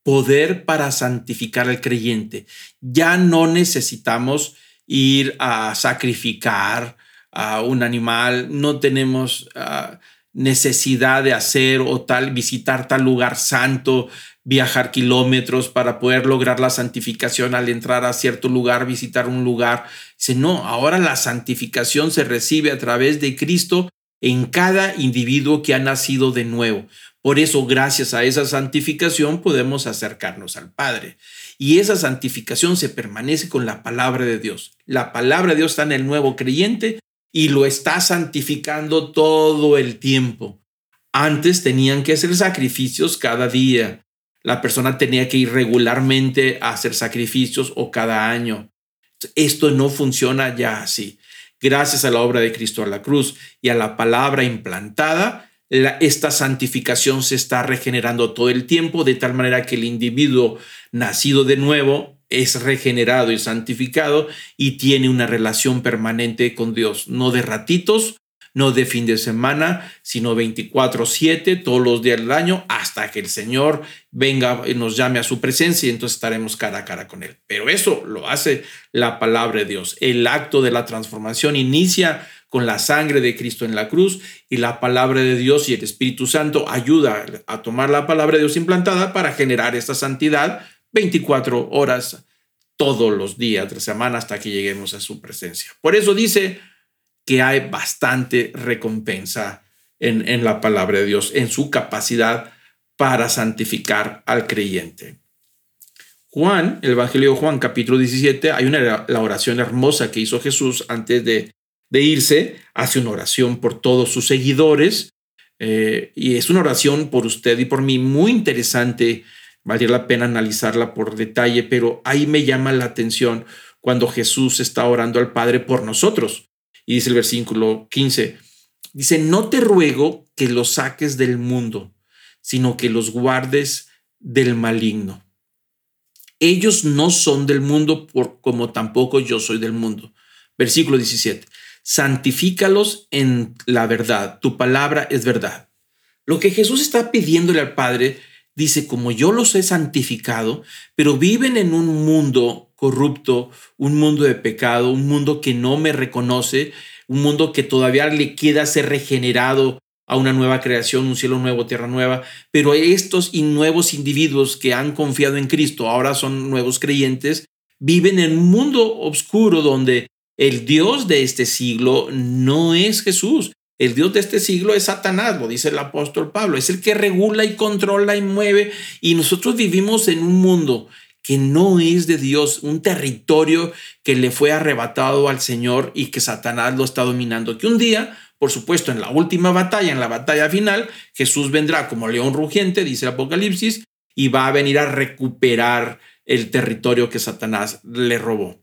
poder para santificar al creyente. Ya no necesitamos ir a sacrificar a un animal, no tenemos ah, necesidad de hacer o tal, visitar tal lugar santo, viajar kilómetros para poder lograr la santificación al entrar a cierto lugar, visitar un lugar. Dice, no, ahora la santificación se recibe a través de Cristo en cada individuo que ha nacido de nuevo. Por eso, gracias a esa santificación, podemos acercarnos al Padre. Y esa santificación se permanece con la palabra de Dios. La palabra de Dios está en el nuevo creyente y lo está santificando todo el tiempo. Antes tenían que hacer sacrificios cada día. La persona tenía que ir regularmente a hacer sacrificios o cada año. Esto no funciona ya así. Gracias a la obra de Cristo a la cruz y a la palabra implantada, esta santificación se está regenerando todo el tiempo, de tal manera que el individuo nacido de nuevo es regenerado y santificado y tiene una relación permanente con Dios, no de ratitos, no de fin de semana, sino 24/7, todos los días del año, hasta que el Señor venga y nos llame a su presencia y entonces estaremos cara a cara con Él. Pero eso lo hace la palabra de Dios. El acto de la transformación inicia con la sangre de Cristo en la cruz y la palabra de Dios y el Espíritu Santo ayuda a tomar la palabra de Dios implantada para generar esta santidad 24 horas todos los días de la semana hasta que lleguemos a su presencia. Por eso dice que hay bastante recompensa en, en la palabra de Dios, en su capacidad para santificar al creyente. Juan, el Evangelio de Juan, capítulo 17, hay una la oración hermosa que hizo Jesús antes de, de irse, hace una oración por todos sus seguidores eh, y es una oración por usted y por mí muy interesante Valdría la pena analizarla por detalle, pero ahí me llama la atención cuando Jesús está orando al Padre por nosotros. Y dice el versículo 15, dice, no te ruego que los saques del mundo, sino que los guardes del maligno. Ellos no son del mundo por, como tampoco yo soy del mundo. Versículo 17, santifícalos en la verdad, tu palabra es verdad. Lo que Jesús está pidiéndole al Padre dice, como yo los he santificado, pero viven en un mundo corrupto, un mundo de pecado, un mundo que no me reconoce, un mundo que todavía le queda ser regenerado a una nueva creación, un cielo nuevo, tierra nueva, pero estos y nuevos individuos que han confiado en Cristo, ahora son nuevos creyentes, viven en un mundo oscuro donde el Dios de este siglo no es Jesús, el Dios de este siglo es Satanás, lo dice el apóstol Pablo, es el que regula y controla y mueve y nosotros vivimos en un mundo que no es de Dios, un territorio que le fue arrebatado al Señor y que Satanás lo está dominando, que un día Por supuesto, en la última batalla, en la batalla final, Jesús vendrá como león rugiente, dice Apocalipsis, y va a venir a recuperar el territorio que Satanás le robó.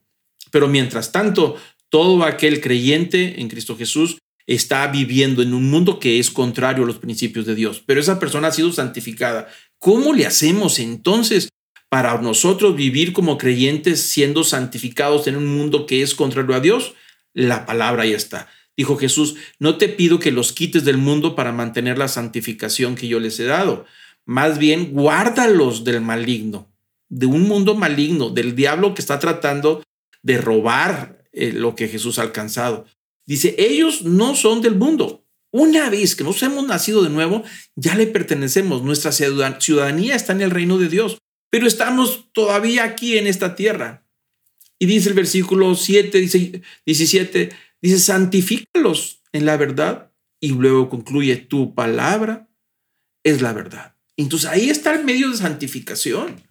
Pero mientras tanto, todo aquel creyente en Cristo Jesús está viviendo en un mundo que es contrario a los principios de Dios, pero esa persona ha sido santificada. ¿Cómo le hacemos entonces para nosotros vivir como creyentes siendo santificados en un mundo que es contrario a Dios? La palabra ahí está. Dijo Jesús, no te pido que los quites del mundo para mantener la santificación que yo les he dado. Más bien, guárdalos del maligno, de un mundo maligno, del diablo que está tratando de robar eh, lo que Jesús ha alcanzado. Dice, ellos no son del mundo. Una vez que nos hemos nacido de nuevo, ya le pertenecemos. Nuestra ciudadanía está en el reino de Dios, pero estamos todavía aquí en esta tierra. Y dice el versículo 7, dice 17, dice, santifícalos en la verdad. Y luego concluye, tu palabra es la verdad. Entonces ahí está el medio de santificación.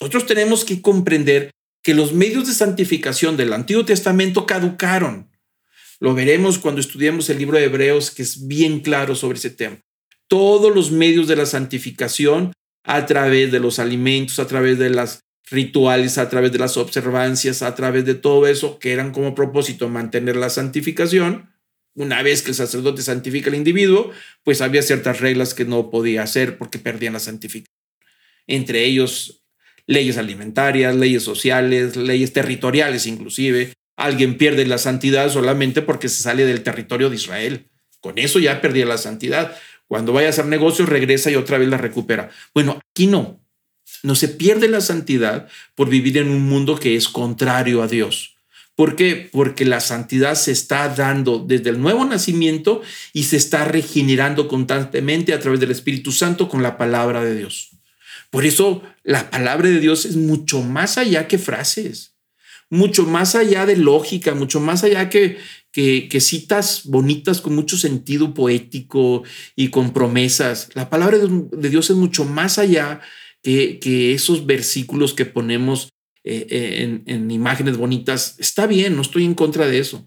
Nosotros tenemos que comprender que los medios de santificación del Antiguo Testamento caducaron. Lo veremos cuando estudiemos el libro de Hebreos, que es bien claro sobre ese tema. Todos los medios de la santificación a través de los alimentos, a través de las rituales, a través de las observancias, a través de todo eso, que eran como propósito mantener la santificación. Una vez que el sacerdote santifica al individuo, pues había ciertas reglas que no podía hacer porque perdían la santificación. Entre ellos, leyes alimentarias, leyes sociales, leyes territoriales inclusive. Alguien pierde la santidad solamente porque se sale del territorio de Israel. Con eso ya perdía la santidad. Cuando vaya a hacer negocios, regresa y otra vez la recupera. Bueno, aquí no. No se pierde la santidad por vivir en un mundo que es contrario a Dios. ¿Por qué? Porque la santidad se está dando desde el nuevo nacimiento y se está regenerando constantemente a través del Espíritu Santo con la palabra de Dios. Por eso la palabra de Dios es mucho más allá que frases, mucho más allá de lógica, mucho más allá que, que, citas bonitas con mucho sentido poético y con promesas. La palabra de Dios es mucho más allá que, que esos versículos que ponemos eh, eh, en, en imágenes bonitas. Está bien, no estoy en contra de eso,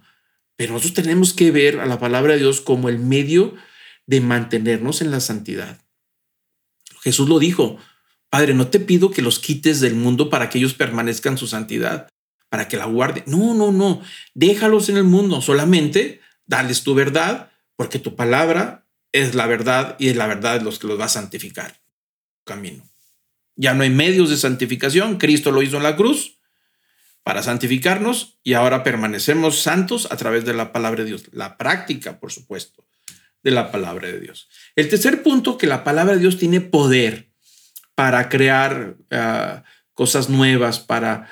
pero nosotros tenemos que ver a la palabra de Dios como el medio de mantenernos en la santidad. Jesús lo dijo, Padre, no te pido que los quites del mundo para que ellos permanezcan su santidad, para que la guarden. No, no, no. Déjalos en el mundo. Solamente dales tu verdad, porque tu palabra es la verdad y es la verdad de los que los va a santificar. Camino. Ya no hay medios de santificación. Cristo lo hizo en la cruz para santificarnos y ahora permanecemos santos a través de la palabra de Dios. La práctica, por supuesto, de la palabra de Dios. El tercer punto, que la palabra de Dios tiene poder para crear ah, cosas nuevas, para,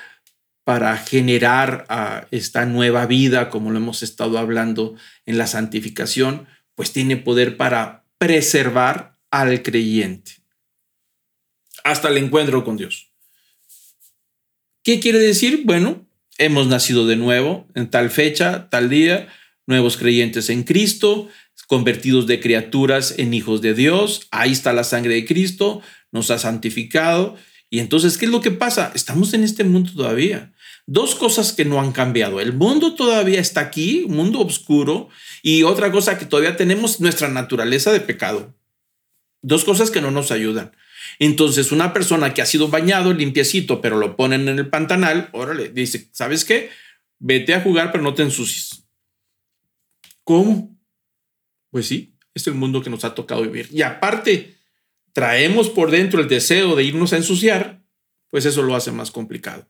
para generar ah, esta nueva vida, como lo hemos estado hablando en la santificación, pues tiene poder para preservar al creyente hasta el encuentro con Dios. ¿Qué quiere decir? Bueno, hemos nacido de nuevo en tal fecha, tal día, nuevos creyentes en Cristo, convertidos de criaturas en hijos de Dios, ahí está la sangre de Cristo, nos ha santificado. Y entonces, ¿qué es lo que pasa? Estamos en este mundo todavía. Dos cosas que no han cambiado. El mundo todavía está aquí, un mundo oscuro, y otra cosa que todavía tenemos, nuestra naturaleza de pecado. Dos cosas que no nos ayudan. Entonces, una persona que ha sido bañado, limpiecito, pero lo ponen en el pantanal, órale, dice, ¿sabes qué? Vete a jugar, pero no te ensucies. ¿Cómo? Pues sí, es el mundo que nos ha tocado vivir. Y aparte, traemos por dentro el deseo de irnos a ensuciar, pues eso lo hace más complicado.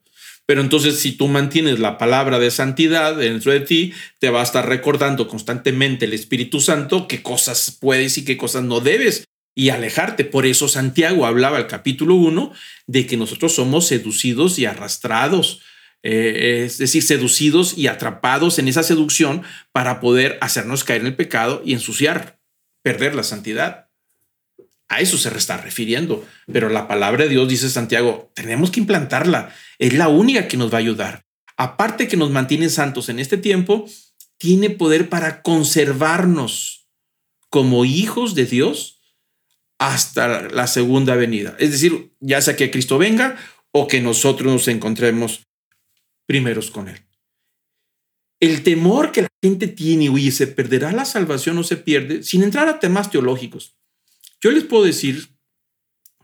Pero entonces si tú mantienes la palabra de santidad dentro de ti, te va a estar recordando constantemente el Espíritu Santo qué cosas puedes y qué cosas no debes y alejarte. Por eso Santiago hablaba el capítulo 1 de que nosotros somos seducidos y arrastrados, eh, es decir, seducidos y atrapados en esa seducción para poder hacernos caer en el pecado y ensuciar, perder la santidad. A eso se está refiriendo. Pero la palabra de Dios, dice Santiago, tenemos que implantarla. Es la única que nos va a ayudar. Aparte que nos mantiene santos en este tiempo, tiene poder para conservarnos como hijos de Dios hasta la segunda venida. Es decir, ya sea que Cristo venga o que nosotros nos encontremos primeros con Él. el temor que la gente tiene, oye, ¿se perderá la salvación o se pierde? Sin entrar a temas teológicos. Yo les puedo decir,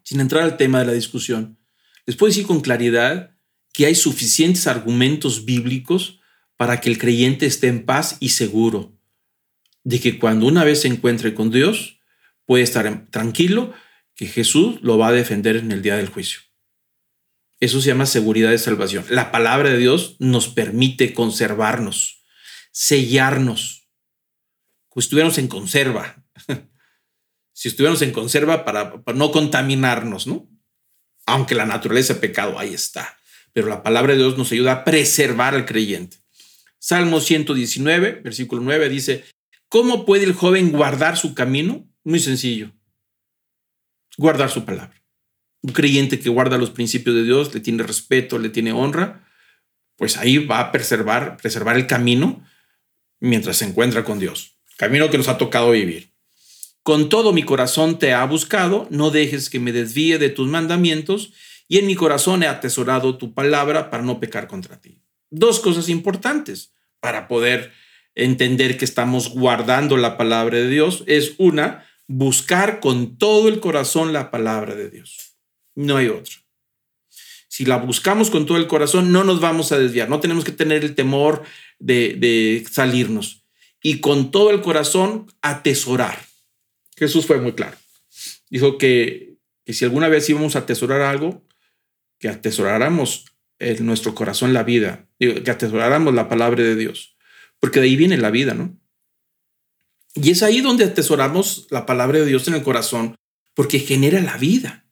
sin entrar al tema de la discusión, les puedo decir con claridad que hay suficientes argumentos bíblicos para que el creyente esté en paz y seguro de que cuando una vez se encuentre con Dios, puede estar tranquilo que Jesús lo va a defender en el día del juicio. Eso se llama seguridad de salvación. La palabra de Dios nos permite conservarnos, sellarnos, como estuviéramos en conserva. Si estuviéramos en conserva para, no contaminarnos, ¿no? Aunque la naturaleza de pecado ahí está. Pero la palabra de Dios nos ayuda a preservar al creyente. Salmo 119, versículo 9 dice, ¿cómo puede el joven guardar su camino? Muy sencillo. Guardar su palabra un creyente que guarda los principios de Dios, le tiene respeto, le tiene honra, pues ahí va a preservar, preservar el camino mientras se encuentra con Dios. Camino que nos ha tocado vivir. Con todo mi corazón te ha buscado, no dejes que me desvíe de tus mandamientos, y en mi corazón he atesorado tu palabra para no pecar contra ti. Dos cosas importantes para poder entender que estamos guardando la palabra de Dios es una, buscar con todo el corazón la palabra de Dios. No hay otro. Si la buscamos con todo el corazón, no nos vamos a desviar. No tenemos que tener el temor de, salirnos. Y con todo el corazón, atesorar. Jesús fue muy claro. Dijo que, si alguna vez íbamos a atesorar algo, que atesoráramos en nuestro corazón la vida, que atesoráramos la palabra de Dios, porque de ahí viene la vida, ¿no? Y es ahí donde atesoramos la palabra de Dios en el corazón, porque genera la vida.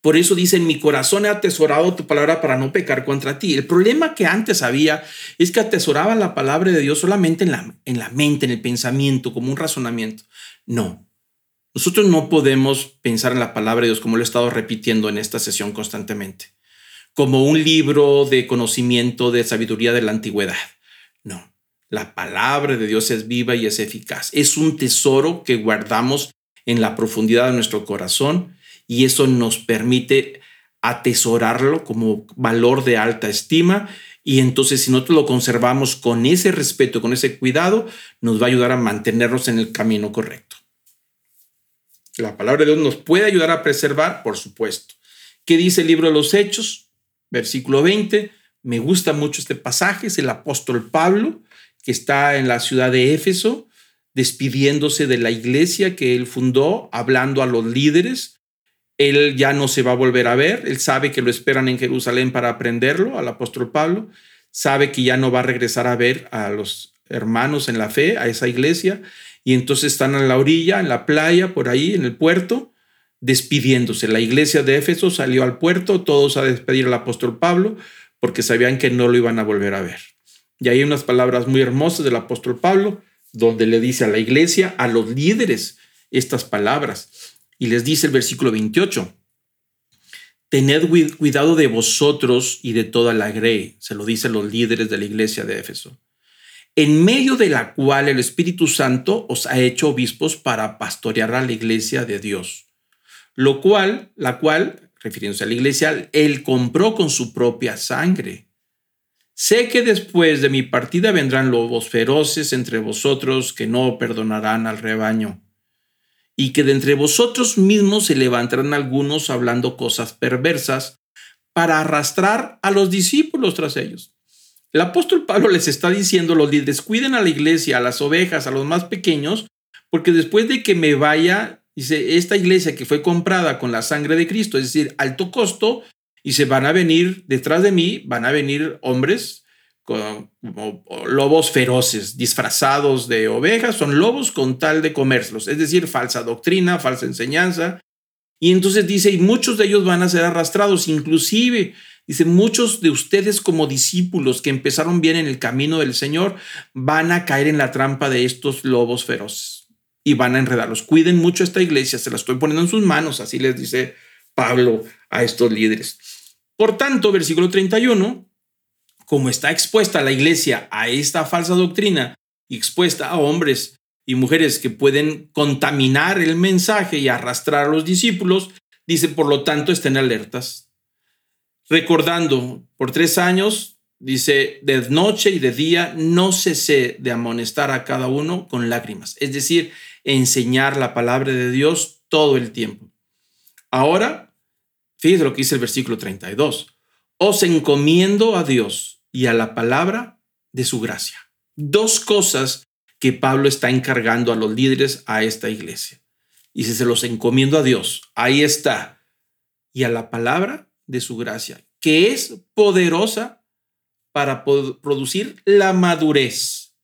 Por eso dice, en mi corazón he atesorado tu palabra para no pecar contra ti. El problema que antes había es que atesoraban la palabra de Dios solamente en la, en la mente, en el pensamiento, como un razonamiento. No, nosotros no podemos pensar en la palabra de Dios como lo he estado repitiendo en esta sesión constantemente, como un libro de conocimiento de sabiduría de la antigüedad. No, la palabra de Dios es viva y es eficaz. Es un tesoro que guardamos en la profundidad de nuestro corazón y eso nos permite atesorarlo como valor de alta estima y entonces si nosotros lo conservamos con ese respeto, con ese cuidado, nos va a ayudar a mantenernos en el camino correcto. La palabra de Dios nos puede ayudar a preservar, por supuesto. ¿Qué dice el libro de los Hechos? Versículo 20. Me gusta mucho este pasaje, es el apóstol Pablo, que está en la ciudad de Éfeso, despidiéndose de la iglesia que él fundó, hablando a los líderes, él ya no se va a volver a ver, él sabe que lo esperan en Jerusalén para aprenderlo, al apóstol Pablo, sabe que ya no va a regresar a ver a los hermanos en la fe, a esa iglesia, y entonces están en la orilla, en la playa, por ahí, en el puerto, despidiéndose. La iglesia de Éfeso salió al puerto, todos a despedir al apóstol Pablo, porque sabían que no lo iban a volver a ver. Y hay unas palabras muy hermosas del apóstol Pablo, donde le dice a la iglesia, a los líderes, estas palabras. Y les dice el versículo 28, tened cuidado de vosotros y de toda la grey, se lo dicen los líderes de la iglesia de Éfeso, en medio de la cual el Espíritu Santo os ha hecho obispos para pastorear a la iglesia de Dios, lo cual, la cual, refiriéndose a la iglesia, él compró con su propia sangre. Sé que después de mi partida vendrán lobos feroces entre vosotros que no perdonarán al rebaño y que de entre vosotros mismos se levantarán algunos hablando cosas perversas para arrastrar a los discípulos tras ellos. El apóstol Pablo les está diciendo, los líderes, cuiden a la iglesia, a las ovejas, a los más pequeños, porque después de que me vaya, dice, esta iglesia que fue comprada con la sangre de Cristo, es decir, alto costo, y se van a venir detrás de mí, van a venir hombres como lobos feroces, disfrazados de ovejas, son lobos con tal de comérselos, es decir, falsa doctrina, falsa enseñanza. Y entonces dice, y muchos de ellos van a ser arrastrados, inclusive, dice, muchos de ustedes como discípulos que empezaron bien en el camino del Señor, van a caer en la trampa de estos lobos feroces y van a enredarlos. Cuiden mucho esta iglesia, se la estoy poniendo en sus manos, así les dice Pablo a estos líderes. Por tanto, versículo 31, como está expuesta la iglesia a esta falsa doctrina y expuesta a hombres y mujeres que pueden contaminar el mensaje y arrastrar a los discípulos, dice, por lo tanto, estén alertas. Recordando, por tres años Dice, de noche y de día no cesé de amonestar a cada uno con lágrimas. Es decir, enseñar la palabra de Dios todo el tiempo. Ahora, fíjese lo que dice el versículo 32. Os encomiendo a Dios y a la palabra de su gracia. Dos cosas que Pablo está encargando a los líderes a esta iglesia. Y si se los encomiendo a Dios, ahí está. Y a la palabra de su gracia, que es poderosa para producir la madurez.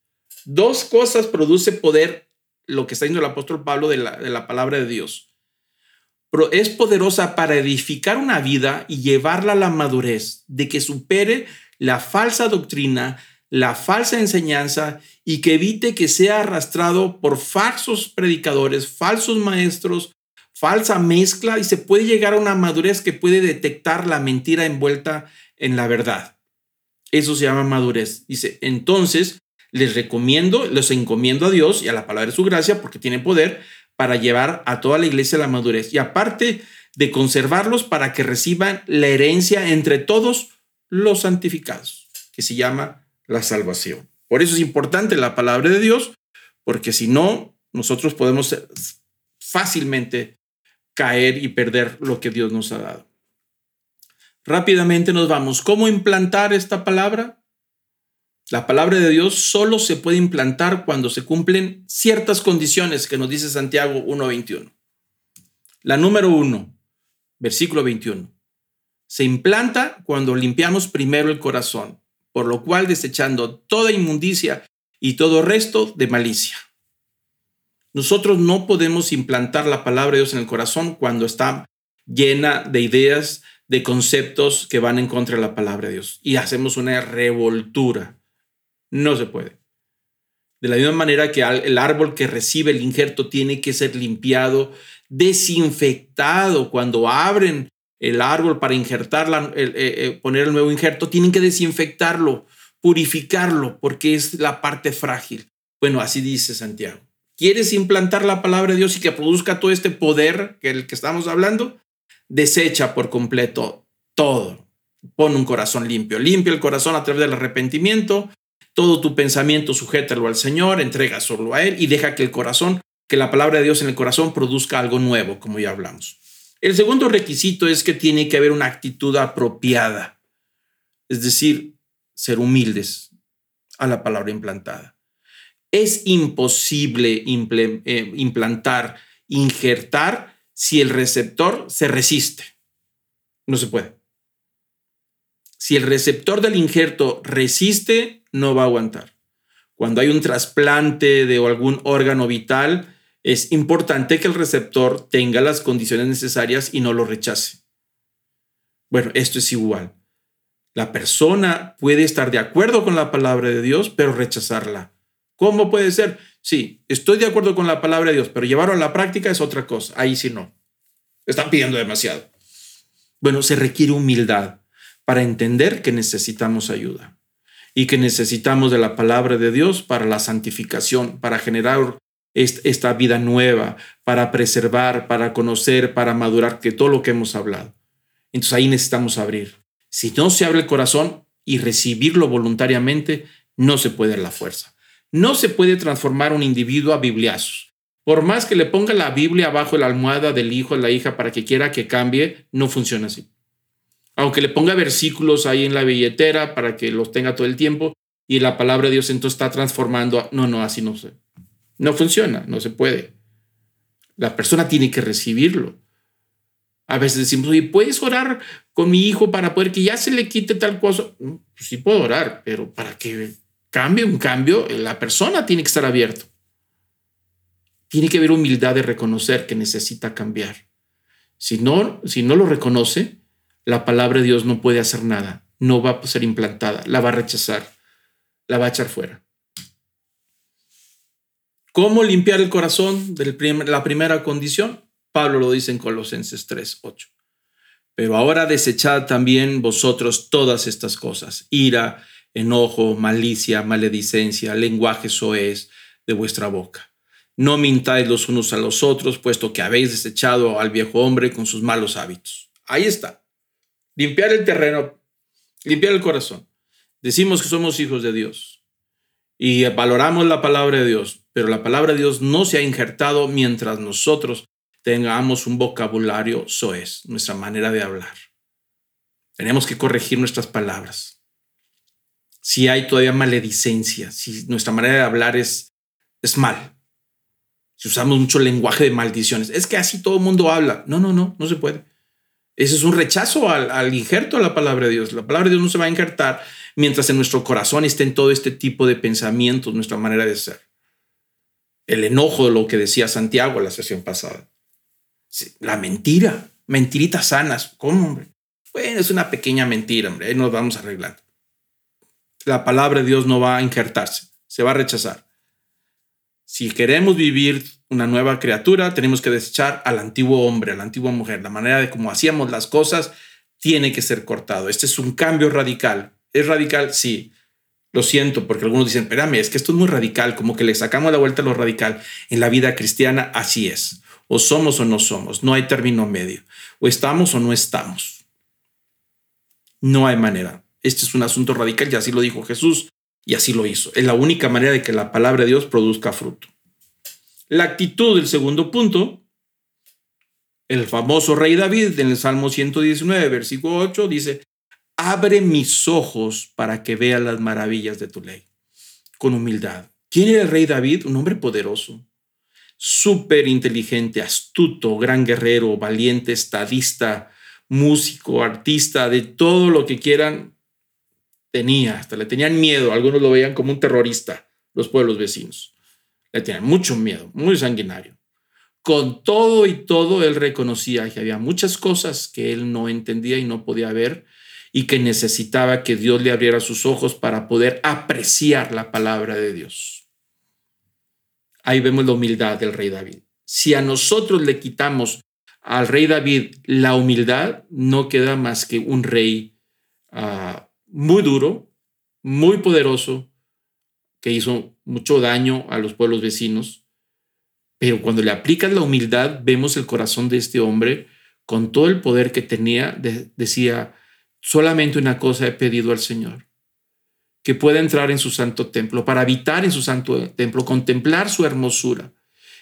Dos cosas produce poder lo que está diciendo el apóstol Pablo de la, de la palabra de Dios. Es poderosa para edificar una vida y llevarla a la madurez, de que supere la falsa doctrina, la falsa enseñanza y que evite que sea arrastrado por falsos predicadores, falsos maestros, falsa mezcla y se puede llegar a una madurez que puede detectar la mentira envuelta en la verdad. Eso se llama madurez. Dice, entonces les recomiendo, los encomiendo a Dios y a la palabra de su gracia porque tiene poder para llevar a toda la iglesia a la madurez. Y aparte de conservarlos para que reciban la herencia entre todos los santificados, que se llama la salvación. Por eso es importante la palabra de Dios, porque si no, nosotros podemos fácilmente caer y perder lo que Dios nos ha dado. Rápidamente nos vamos. ¿Cómo implantar esta palabra? La palabra de Dios solo se puede implantar cuando se cumplen ciertas condiciones que nos dice Santiago 1.21. La número uno, versículo 21. Se implanta cuando limpiamos primero el corazón, por lo cual desechando toda inmundicia y todo resto de malicia. Nosotros no podemos implantar la palabra de Dios en el corazón cuando está llena de ideas, de conceptos que van en contra de la palabra de Dios y hacemos una revoltura. No se puede. De la misma manera que el árbol que recibe el injerto tiene que ser limpiado, desinfectado. Cuando abren el árbol para injertar, eh, eh, poner el nuevo injerto, tienen que desinfectarlo, purificarlo, porque es la parte frágil. Bueno, así dice Santiago. ¿Quieres implantar la palabra de Dios y que produzca todo este poder que el que estamos hablando? Desecha por completo todo. Pon un corazón limpio. Limpia el corazón a través del arrepentimiento. Todo tu pensamiento sujétalo al Señor, entrega solo a Él y deja que el corazón, que la palabra de Dios en el corazón produzca algo nuevo, como ya hablamos. El segundo requisito es que tiene que haber una actitud apropiada, es decir, ser humildes a la palabra implantada. Es imposible eh, implantar, injertar, si el receptor se resiste. No se puede. Si el receptor del injerto resiste, no va a aguantar. Cuando hay un trasplante de algún órgano vital, es importante que el receptor tenga las condiciones necesarias y no lo rechace. Bueno, esto es igual. La persona puede estar de acuerdo con la palabra de Dios, pero rechazarla. ¿Cómo puede ser? Sí, estoy de acuerdo con la palabra de Dios, pero llevarlo a la práctica es otra cosa. Ahí sí no. Están pidiendo demasiado. Bueno, se requiere humildad para entender que necesitamos ayuda y que necesitamos de la palabra de Dios para la santificación, para generar esta vida nueva, para preservar, para conocer, para madurar, que todo lo que hemos hablado. Entonces ahí necesitamos abrir. Si no se abre el corazón y recibirlo voluntariamente, no se puede dar la fuerza. No se puede transformar un individuo a bibliazos. Por más que le ponga la Biblia bajo la almohada del hijo o la hija para que quiera que cambie, no funciona así. Aunque le ponga versículos ahí en la billetera para que los tenga todo el tiempo y la palabra de Dios entonces está transformando. No, no, así no se. No funciona, no se puede. La persona tiene que recibirlo. A veces decimos, oye, ¿puedes orar con mi hijo para poder que ya se le quite tal cosa? Pues sí puedo orar, pero para que cambie un cambio, la persona tiene que estar abierto. Tiene que haber humildad de reconocer que necesita cambiar. Si no, si no lo reconoce, la palabra de Dios no puede hacer nada, no va a ser implantada, la va a rechazar, la va a echar fuera. ¿Cómo limpiar el corazón? De la primera condición, Pablo lo dice en Colosenses 3, 8. Pero ahora desechad también vosotros todas estas cosas, ira, enojo, malicia, maledicencia, lenguaje soez de vuestra boca. No mintáis los unos a los otros, puesto que habéis desechado al viejo hombre con sus malos hábitos. Ahí está. Limpiar el terreno, limpiar el corazón. Decimos que somos hijos de Dios y valoramos la palabra de Dios, pero la palabra de Dios no se ha injertado mientras nosotros tengamos un vocabulario soez, nuestra manera de hablar. Tenemos que corregir nuestras palabras. Si hay todavía maledicencia, si nuestra manera de hablar es, es mal, si usamos mucho lenguaje de maldiciones, es que así todo el mundo habla. No, no, no, no se puede. Ese es un rechazo al, al injerto de la palabra de Dios. La palabra de Dios no se va a injertar mientras en nuestro corazón estén todo este tipo de pensamientos, nuestra manera de ser. El enojo de lo que decía Santiago la sesión pasada. La mentira, mentiritas sanas. ¿Cómo, hombre? Bueno, es una pequeña mentira, hombre. Ahí nos vamos arreglando. La palabra de Dios no va a injertarse, se va a rechazar. Si queremos vivir una nueva criatura, tenemos que desechar al antiguo hombre, a la antigua mujer. La manera de cómo hacíamos las cosas tiene que ser cortado. Este es un cambio radical. ¿Es radical? Sí. Lo siento, porque algunos dicen, espérame, es que esto es muy radical, como que le sacamos la vuelta a lo radical. En la vida cristiana así es. O somos o no somos, no hay término medio. O estamos o no estamos. No hay manera. Este es un asunto radical y así lo dijo Jesús. Y así lo hizo. Es la única manera de que la palabra de Dios produzca fruto. La actitud del segundo punto, el famoso rey David en el Salmo 119, versículo 8, dice, abre mis ojos para que vea las maravillas de tu ley, con humildad. ¿Quién era el rey David? Un hombre poderoso, súper inteligente, astuto, gran guerrero, valiente, estadista, músico, artista, de todo lo que quieran, tenía, hasta le tenían miedo, algunos lo veían como un terrorista, los pueblos vecinos. Le tenían mucho miedo, muy sanguinario. Con todo y todo, él reconocía que había muchas cosas que él no entendía y no podía ver y que necesitaba que Dios le abriera sus ojos para poder apreciar la palabra de Dios. Ahí vemos la humildad del rey David. Si a nosotros le quitamos al rey David la humildad, no queda más que un rey muy duro, muy poderoso, que hizo mucho daño a los pueblos vecinos. Pero cuando le aplicas la humildad, vemos el corazón de este hombre con todo el poder que tenía. decía, solamente una cosa he pedido al Señor, que pueda entrar en su santo templo, para habitar en su santo templo, contemplar su hermosura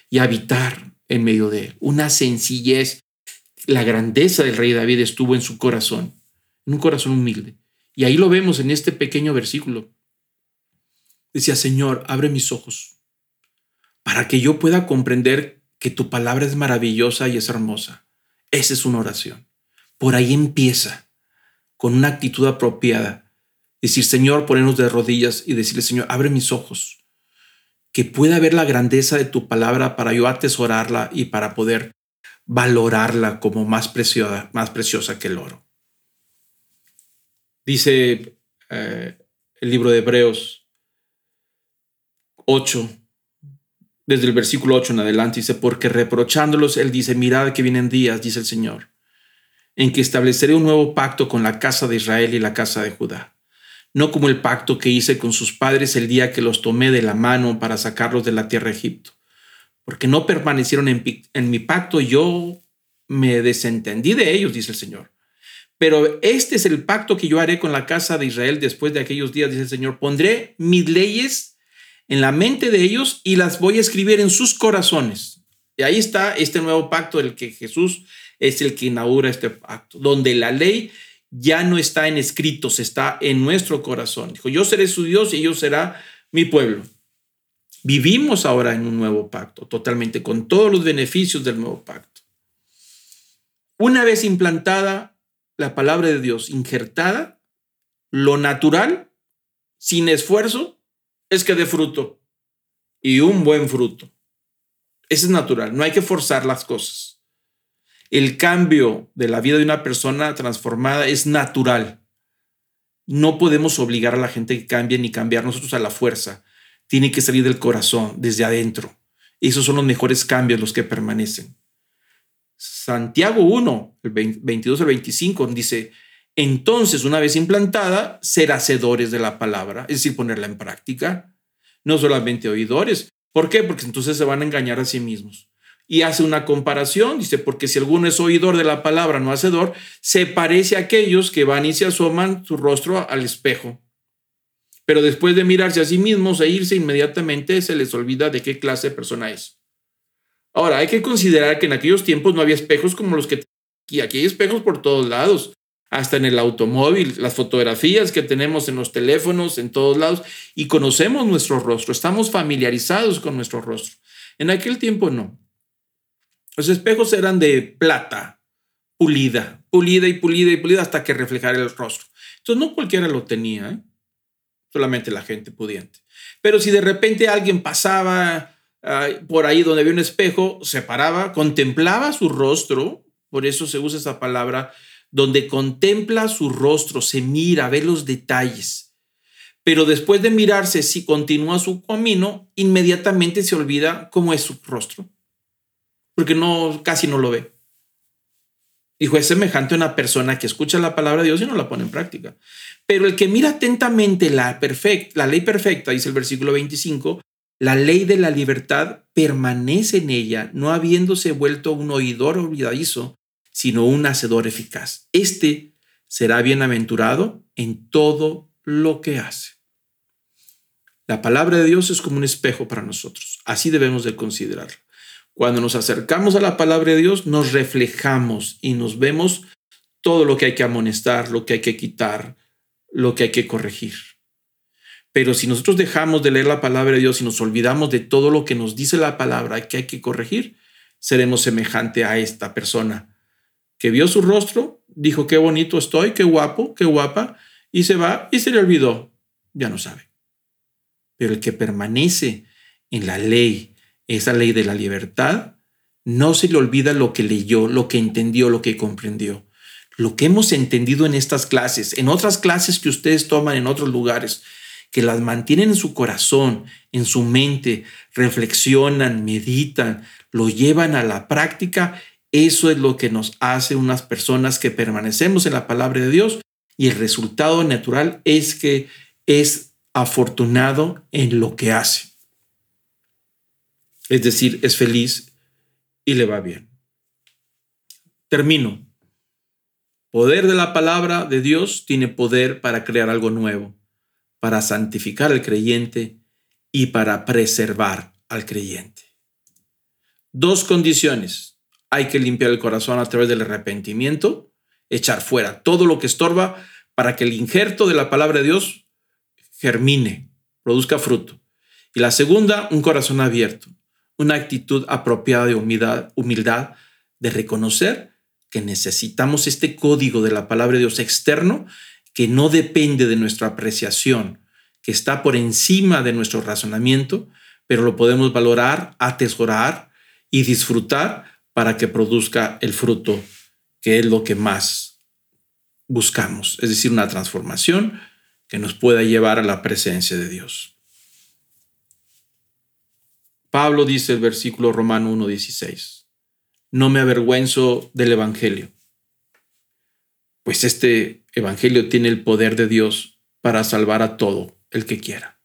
y habitar en medio de él. Una sencillez, la grandeza del rey David estuvo en su corazón, en un corazón humilde. Y ahí lo vemos en este pequeño versículo. Decía, Señor, abre mis ojos para que yo pueda comprender que tu palabra es maravillosa y es hermosa. Esa es una oración. Por ahí empieza, con una actitud apropiada. Decir, Señor, ponernos de rodillas y decirle, Señor, abre mis ojos, que pueda ver la grandeza de tu palabra para yo atesorarla y para poder valorarla como más más preciosa que el oro. Dice eh, el libro de Hebreos 8, desde el versículo 8 en adelante, dice, porque reprochándolos, él dice, mirad que vienen días, dice el Señor, en que estableceré un nuevo pacto con la casa de Israel y la casa de Judá, no como el pacto que hice con sus padres el día que los tomé de la mano para sacarlos de la tierra de Egipto, porque no permanecieron en, en mi pacto, yo me desentendí de ellos, dice el Señor. Pero este es el pacto que yo haré con la casa de Israel después de aquellos días, dice el Señor. Pondré mis leyes en la mente de ellos y las voy a escribir en sus corazones. Y ahí está este nuevo pacto del que Jesús es el que inaugura este pacto, donde la ley ya no está en escritos, está en nuestro corazón. Dijo, yo seré su Dios y ellos será mi pueblo. Vivimos ahora en un nuevo pacto, totalmente, con todos los beneficios del nuevo pacto. Una vez implantada la palabra de Dios injertada, lo natural, sin esfuerzo, es que dé fruto y un buen fruto. Eso es natural, no hay que forzar las cosas. El cambio de la vida de una persona transformada es natural. No podemos obligar a la gente que cambie ni cambiar nosotros a la fuerza. Tiene que salir del corazón, desde adentro. Esos son los mejores cambios los que permanecen. Santiago 1, el 22 al 25, dice, entonces una vez implantada, ser hacedores de la palabra, es decir, ponerla en práctica, no solamente oidores. ¿Por qué? Porque entonces se van a engañar a sí mismos. Y hace una comparación, dice, porque si alguno es oidor de la palabra, no hacedor, se parece a aquellos que van y se asoman su rostro al espejo pero después de mirarse a sí mismos e irse inmediatamente se les olvida de qué clase de persona es. Ahora, hay que considerar que en aquellos tiempos no había espejos como los que aquí, aquí hay espejos por todos lados, hasta en el automóvil, las fotografías que tenemos en los teléfonos, en todos lados, y conocemos nuestro rostro, estamos familiarizados con nuestro rostro. En aquel tiempo no. Los espejos eran de plata, pulida, pulida y pulida y pulida hasta que reflejara el rostro. Entonces no cualquiera lo tenía. ¿eh? solamente la gente pudiente. Pero si de repente alguien pasaba por ahí donde había un espejo, se paraba, contemplaba su rostro, por eso se usa esa palabra, donde contempla su rostro, se mira, ve los detalles. Pero después de mirarse, si continúa su camino, inmediatamente se olvida cómo es su rostro, porque no, casi no lo ve. Dijo, es semejante a una persona que escucha la palabra de Dios y no la pone en práctica. Pero el que mira atentamente la, la ley perfecta, dice el versículo 25, la ley de la libertad permanece en ella, no habiéndose vuelto un oidor olvidadizo, sino un hacedor eficaz. Este será bienaventurado en todo lo que hace. La palabra de Dios es como un espejo para nosotros. Así debemos de considerarlo. Cuando nos acercamos a la palabra de Dios, nos reflejamos y nos vemos todo lo que hay que amonestar, lo que hay que quitar, lo que hay que corregir. Pero si nosotros dejamos de leer la palabra de Dios y nos olvidamos de todo lo que nos dice la palabra que hay que corregir, seremos semejante a esta persona que vio su rostro, dijo qué bonito estoy, qué guapo, qué guapa, y se va y se le olvidó. Ya no sabe. Pero el que permanece en la ley, esa ley de la libertad, no se le olvida lo que leyó, lo que entendió, lo que comprendió. Lo que hemos entendido en estas clases, en otras clases que ustedes toman en otros lugares, que las mantienen en su corazón, en su mente, reflexionan, meditan, lo llevan a la práctica, eso es lo que nos hace unas personas que permanecemos en la palabra de Dios y el resultado natural es que es afortunado en lo que hace. Es decir, es feliz y le va bien. Termino. Poder de la palabra de Dios tiene poder para crear algo nuevo, para santificar al creyente y para preservar al creyente. Dos condiciones. Hay que limpiar el corazón a través del arrepentimiento, echar fuera todo lo que estorba para que el injerto de la palabra de Dios germine, produzca fruto. Y la segunda, un corazón abierto, una actitud apropiada de humildad, humildad de reconocer que necesitamos este código de la palabra de Dios externo que no depende de nuestra apreciación, que está por encima de nuestro razonamiento, pero lo podemos valorar, atesorar y disfrutar para que produzca el fruto, que es lo que más buscamos, es decir, una transformación que nos pueda llevar a la presencia de Dios. Pablo dice el versículo romano 1.16, no me avergüenzo del Evangelio, pues este Evangelio tiene el poder de Dios para salvar a todo el que quiera.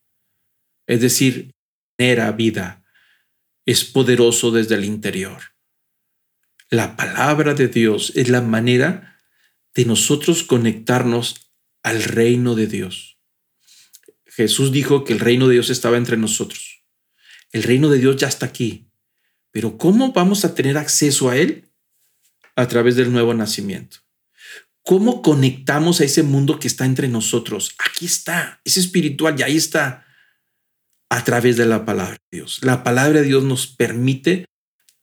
Es decir, genera vida, es poderoso desde el interior. La palabra de Dios es la manera de nosotros conectarnos al reino de Dios. Jesús dijo que el reino de Dios estaba entre nosotros. El reino de Dios ya está aquí. Pero ¿cómo vamos a tener acceso a Él? A través del nuevo nacimiento. ¿Cómo conectamos a ese mundo que está entre nosotros? Aquí está, es espiritual y ahí está. A través de la palabra de Dios. La palabra de Dios nos permite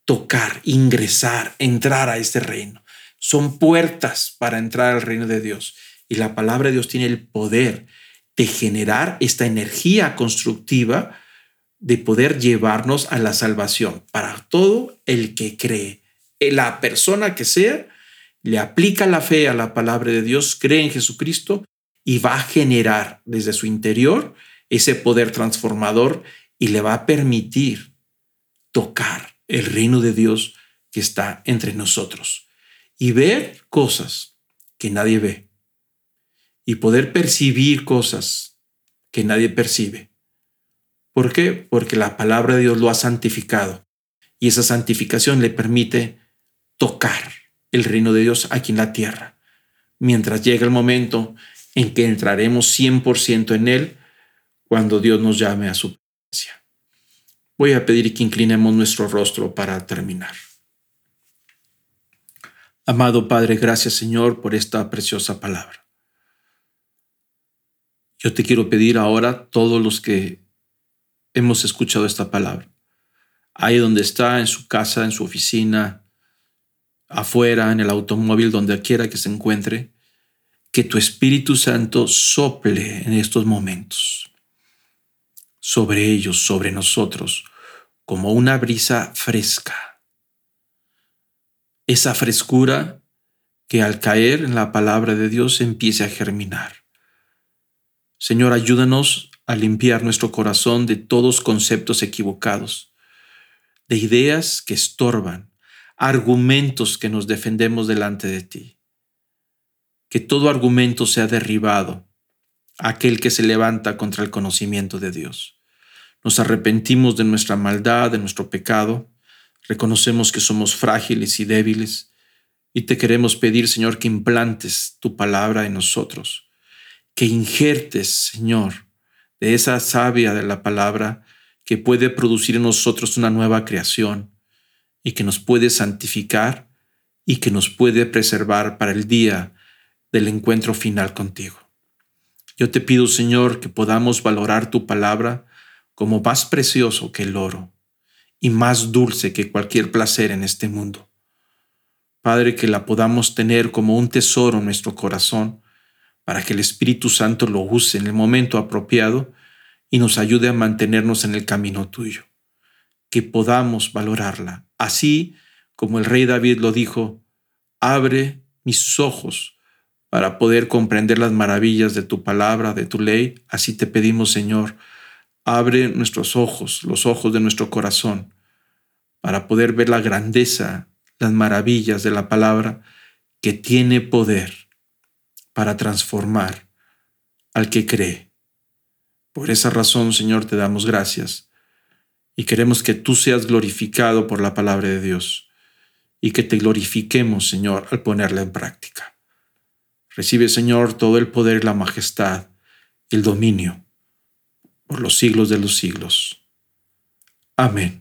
tocar, ingresar, entrar a este reino. Son puertas para entrar al reino de Dios. Y la palabra de Dios tiene el poder de generar esta energía constructiva de poder llevarnos a la salvación para todo el que cree. La persona que sea, le aplica la fe a la palabra de Dios, cree en Jesucristo y va a generar desde su interior ese poder transformador y le va a permitir tocar el reino de Dios que está entre nosotros y ver cosas que nadie ve y poder percibir cosas que nadie percibe ¿Por qué? Porque la palabra de Dios lo ha santificado y esa santificación le permite tocar el reino de Dios aquí en la tierra. Mientras llega el momento en que entraremos 100% en Él, cuando Dios nos llame a su presencia. Voy a pedir que inclinemos nuestro rostro para terminar. Amado Padre, gracias Señor por esta preciosa palabra. Yo te quiero pedir ahora, todos los que hemos escuchado esta palabra, ahí donde está, en su casa, en su oficina, afuera, en el automóvil, donde quiera que se encuentre, que tu Espíritu Santo sople en estos momentos sobre ellos, sobre nosotros, como una brisa fresca. Esa frescura que al caer en la palabra de Dios empiece a germinar. Señor, ayúdanos a limpiar nuestro corazón de todos conceptos equivocados, de ideas que estorban, argumentos que nos defendemos delante de ti. Que todo argumento sea derribado, aquel que se levanta contra el conocimiento de Dios. Nos arrepentimos de nuestra maldad, de nuestro pecado, reconocemos que somos frágiles y débiles, y te queremos pedir, Señor, que implantes tu palabra en nosotros que injertes, Señor, de esa savia de la palabra que puede producir en nosotros una nueva creación y que nos puede santificar y que nos puede preservar para el día del encuentro final contigo. Yo te pido, Señor, que podamos valorar tu palabra como más precioso que el oro y más dulce que cualquier placer en este mundo. Padre, que la podamos tener como un tesoro en nuestro corazón para que el Espíritu Santo lo use en el momento apropiado y nos ayude a mantenernos en el camino tuyo, que podamos valorarla. Así como el rey David lo dijo, abre mis ojos para poder comprender las maravillas de tu palabra, de tu ley. Así te pedimos, Señor, abre nuestros ojos, los ojos de nuestro corazón, para poder ver la grandeza, las maravillas de la palabra que tiene poder para transformar al que cree. Por esa razón, Señor, te damos gracias y queremos que tú seas glorificado por la palabra de Dios y que te glorifiquemos, Señor, al ponerla en práctica. Recibe, Señor, todo el poder, la majestad el dominio por los siglos de los siglos. Amén